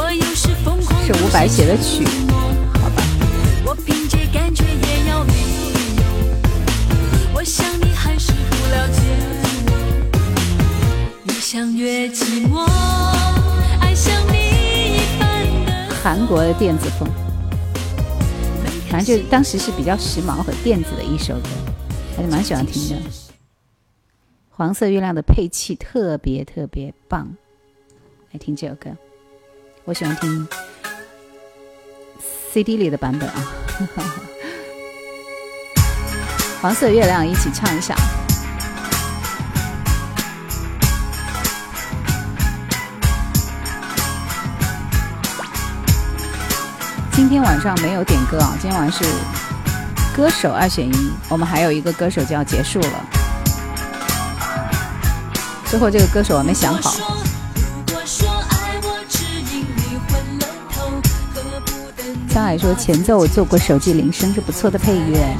是？是伍佰写的曲，好吧。韩国的电子风，反正就当时是比较时髦和电子的一首歌，还是蛮喜欢听的。黄色月亮的配器特别特别棒，来听这首歌。我喜欢听 CD 里的版本啊。黄色月亮，一起唱一下。今天晚上没有点歌啊，今天晚上是歌手二选一，我们还有一个歌手就要结束了。最后这个歌手我没想好。江海说前奏我做过手机铃声是不错的配乐。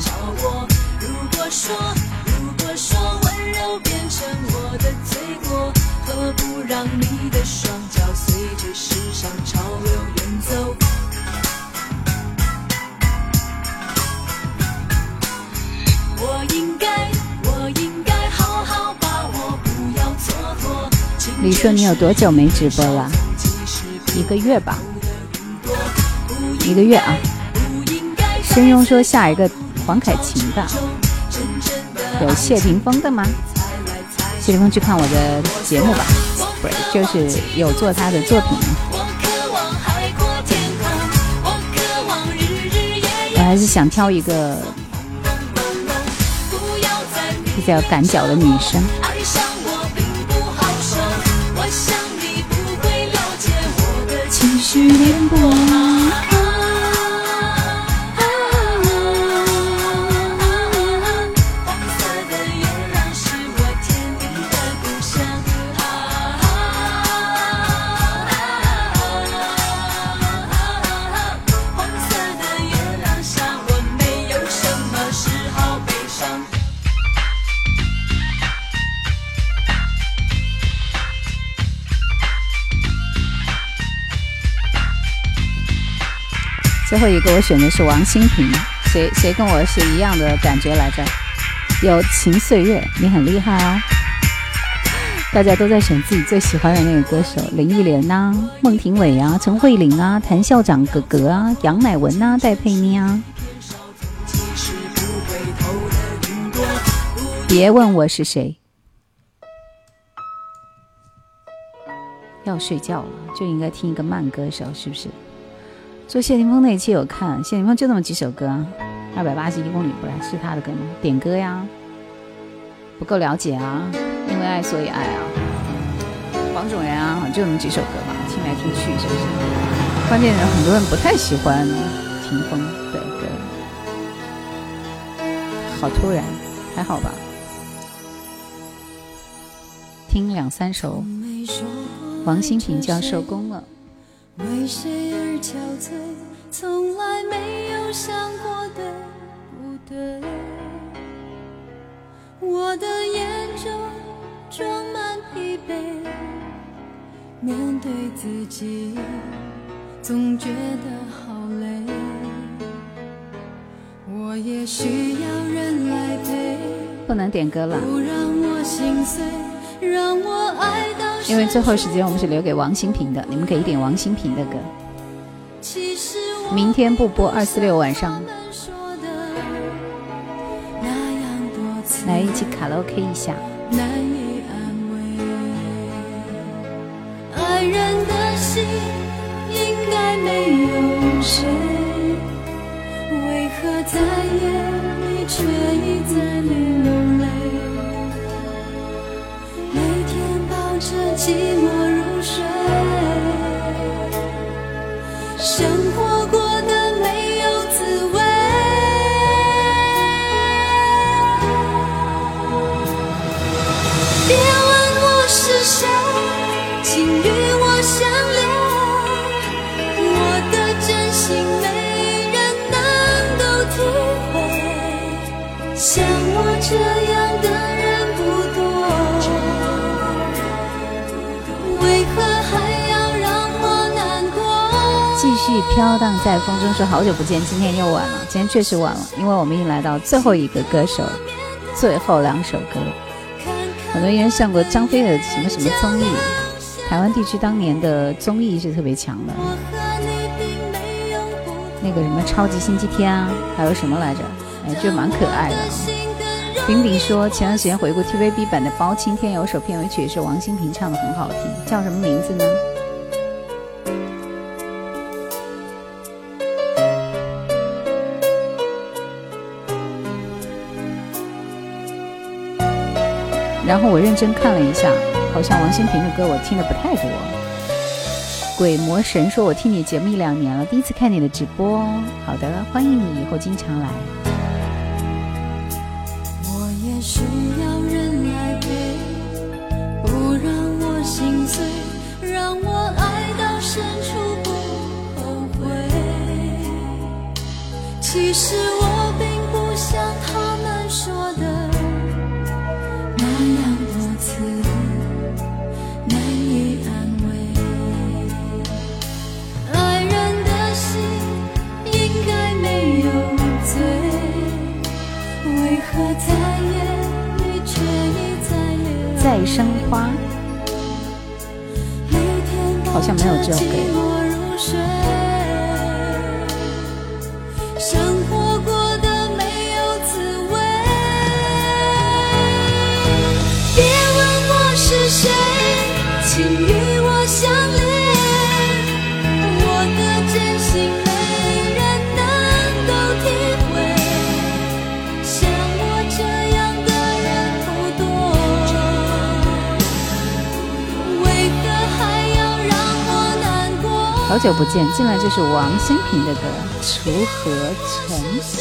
让你的双脚随着时尚潮说你有多久没直播了？一个月吧，一个月啊。申庸说下一个黄凯芹吧，有谢霆锋的吗？谢霆锋去看我的节目吧，不是，就是有做他的作品。我还是想挑一个比较赶脚的女生。去联播。最最后一个我选的是王心平，谁谁跟我是一样的感觉来着？友情岁月，你很厉害哦！大家都在选自己最喜欢的那个歌手，林忆莲呐，孟庭苇啊，陈慧琳啊，谭校长哥哥啊，杨乃文呐，戴佩妮啊。别问我是谁，要睡觉了就应该听一个慢歌手，是不是？做谢霆锋那一期有看，谢霆锋就那么几首歌，二百八十一公里不然是他的歌吗？点歌呀，不够了解啊，因为爱所以爱啊，黄种人啊，就那么几首歌吧，听来听去是不是？关键人很多人不太喜欢霆锋的歌，好突然，还好吧？听两三首，王心平就要收工了。为谁而憔悴？从来没有想过对不对？我的眼中装满疲惫，面对自己总觉得好累。我也需要人来陪，不能点歌了，不让我心碎，让我爱到。因为最后时间我们是留给王新平的，你们可以点王新平的歌。明天不播，二四六晚上来一起卡拉 OK 一下。爱人的心应该没有谁，为何在夜里却一再流泪？飘荡在风中，说好久不见，今天又晚了。今天确实晚了，因为我们已经来到最后一个歌手，最后两首歌。很多人上过张飞的什么什么综艺，台湾地区当年的综艺是特别强的。那个什么超级星期天啊，还有什么来着？哎，就蛮可爱的。饼饼说，前段时间回顾 TVB 版的《包青天》，有首片尾曲也是王心平唱的，很好听，叫什么名字呢？然后我认真看了一下，好像王心平的歌我听的不太多。鬼魔神说：“我听你节目一两年了，第一次看你的直播。”好的，欢迎你以后经常来。久不见，进来就是王心平的歌《锄禾城前》。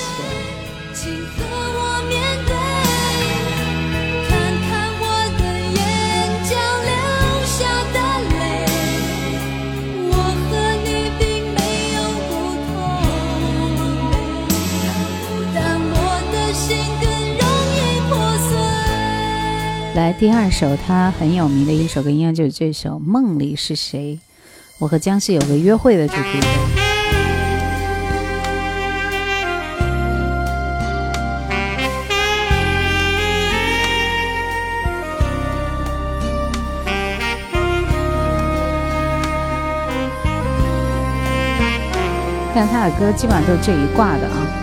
来，第二首他很有名的一首歌，应该就是这首《梦里是谁》。我和僵尸有个约会的主题。但他的歌基本上都是这一挂的啊。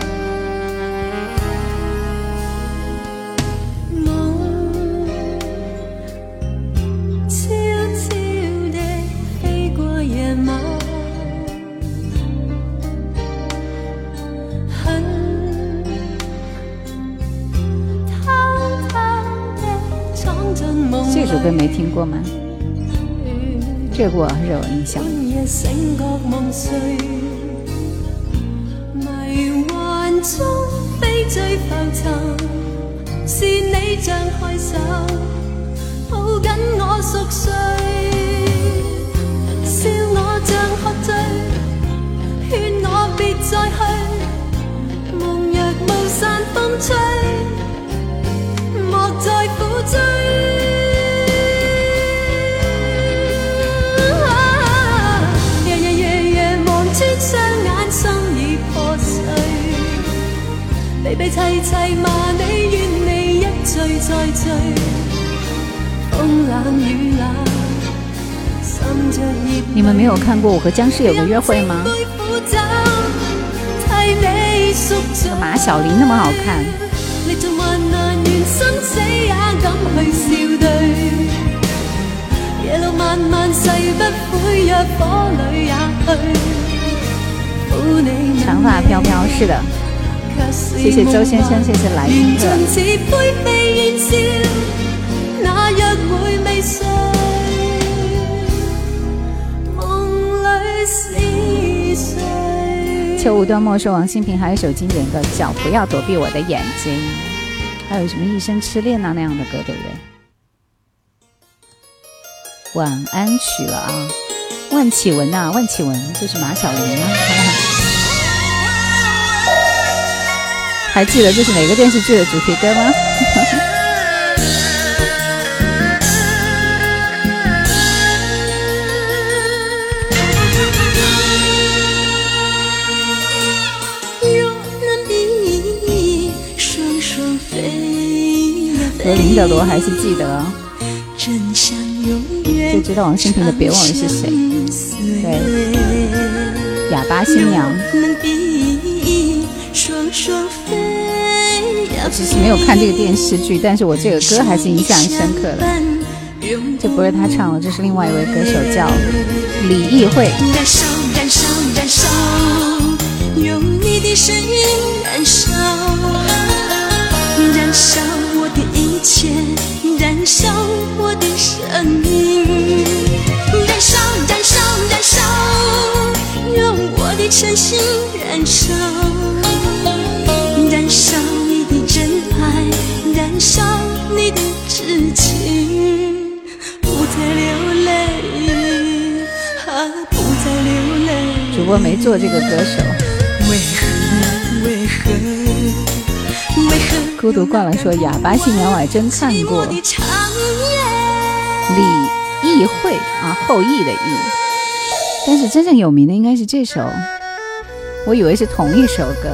过吗？这个我还是有印象。中飞醉浮沉，是你张开手，抱紧我熟睡，你们没有看过《我和僵尸有个约会》吗？马小玲那么好看。长发飘飘，是的。谢谢周先生，谢谢来客。秋无端末说王心平还有一首经典歌叫《不要躲避我的眼睛》，还有什么一生痴恋啊那样的歌，对不对？晚安曲了啊，万绮雯呐，万绮雯就是马小玲啊。还记得这是哪个电视剧的主题歌吗？罗琳的罗还是记得，就知道王心平的《别忘了是谁》。对，哑巴新娘。我只是没有看这个电视剧，但是我这个歌还是印象深刻的。这不是他唱的，这是另外一位歌手，叫李易慧。燃烧，燃烧，燃烧，用你的声音燃烧，燃烧我的一切，燃烧我的我。没做这个歌手。为何？为何？为何？孤独惯了说哑巴新娘我还真看过。李易慧啊，后羿的羿。但是真正有名的应该是这首，我以为是同一首歌。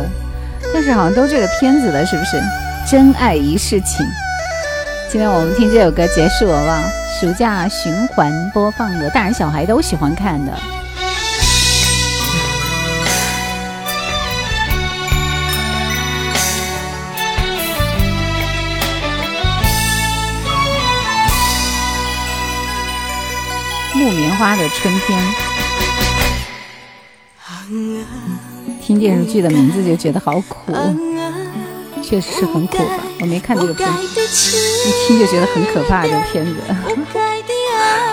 但是好像都这个片子的，是不是？真爱一世情。今天我们听这首歌结束了吧？暑假循环播放的，大人小孩都喜欢看的。花的春天。听电视剧的名字就觉得好苦，确实是很苦吧？我没看这个片子，一听就觉得很可怕。这片子，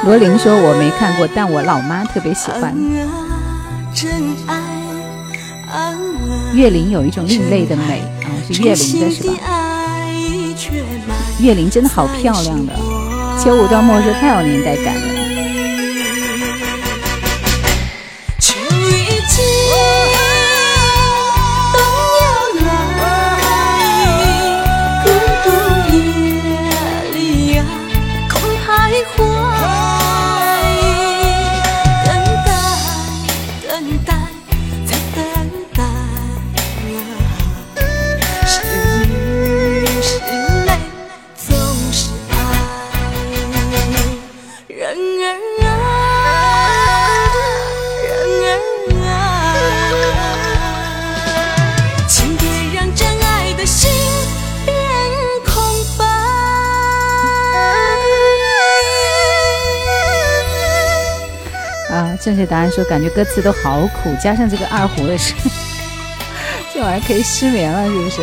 罗琳说我没看过，但我老妈特别喜欢。岳林有一种另类的美啊，是岳林的是吧？岳林真的好漂亮的，秋舞端末说太有年代感了。正确答案说感觉歌词都好苦，加上这个二胡的声，这玩意儿可以失眠了，是不是？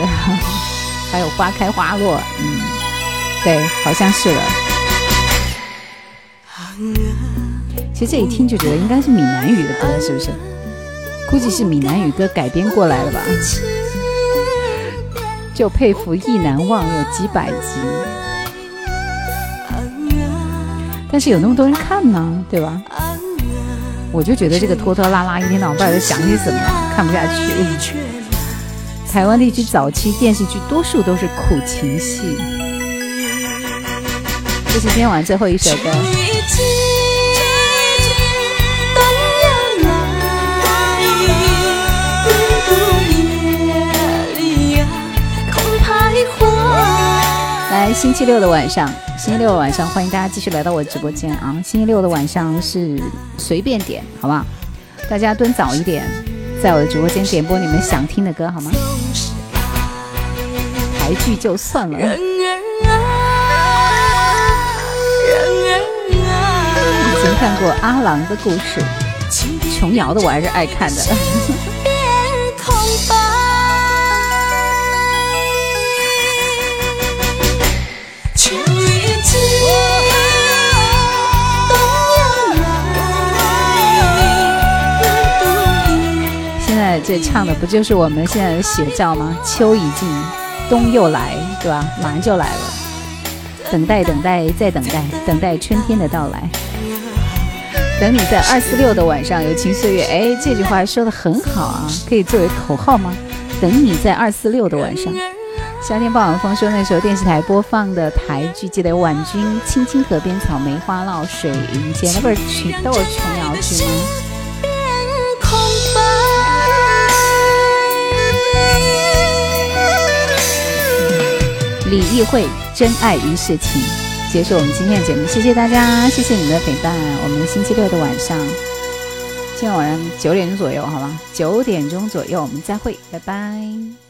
还有花开花落，嗯，对，好像是了。其实这一听就觉得应该是闽南语的歌，是不是？估计是闽南语歌改编过来的吧。就佩服意难忘有几百集，但是有那么多人看呢？对吧？我就觉得这个拖拖拉拉，一天到晚不知道在讲些什么，看不下去。台湾地区早期电视剧多数都是苦情戏。这是今天晚最后一首歌。来，星期六的晚上，星期六的晚上，欢迎大家继续来到我直播间啊！星期六的晚上是随便点，好不好？大家蹲早一点，在我的直播间点播你们想听的歌，好吗？台剧就算了，以前看过阿郎的故事，琼瑶的我还是爱看的。这唱的不就是我们现在的写照吗？秋已尽，冬又来，对吧？马上就来了，等待，等待，再等待，等待春天的到来。等你在二四六的晚上，有情岁月。哎，这句话说的很好啊，可以作为口号吗？等你在二四六的晚上。夏天傍晚风说那时候电视台播放的台剧，记得婉君《青青河边草，梅花落水云间》，那不是曲都是琼瑶剧吗？李易慧《真爱一世情》，结束我们今天的节目，谢谢大家，谢谢你们的陪伴。我们星期六的晚上，今天晚上九点钟左右，好吗，九点钟左右我们再会，拜拜。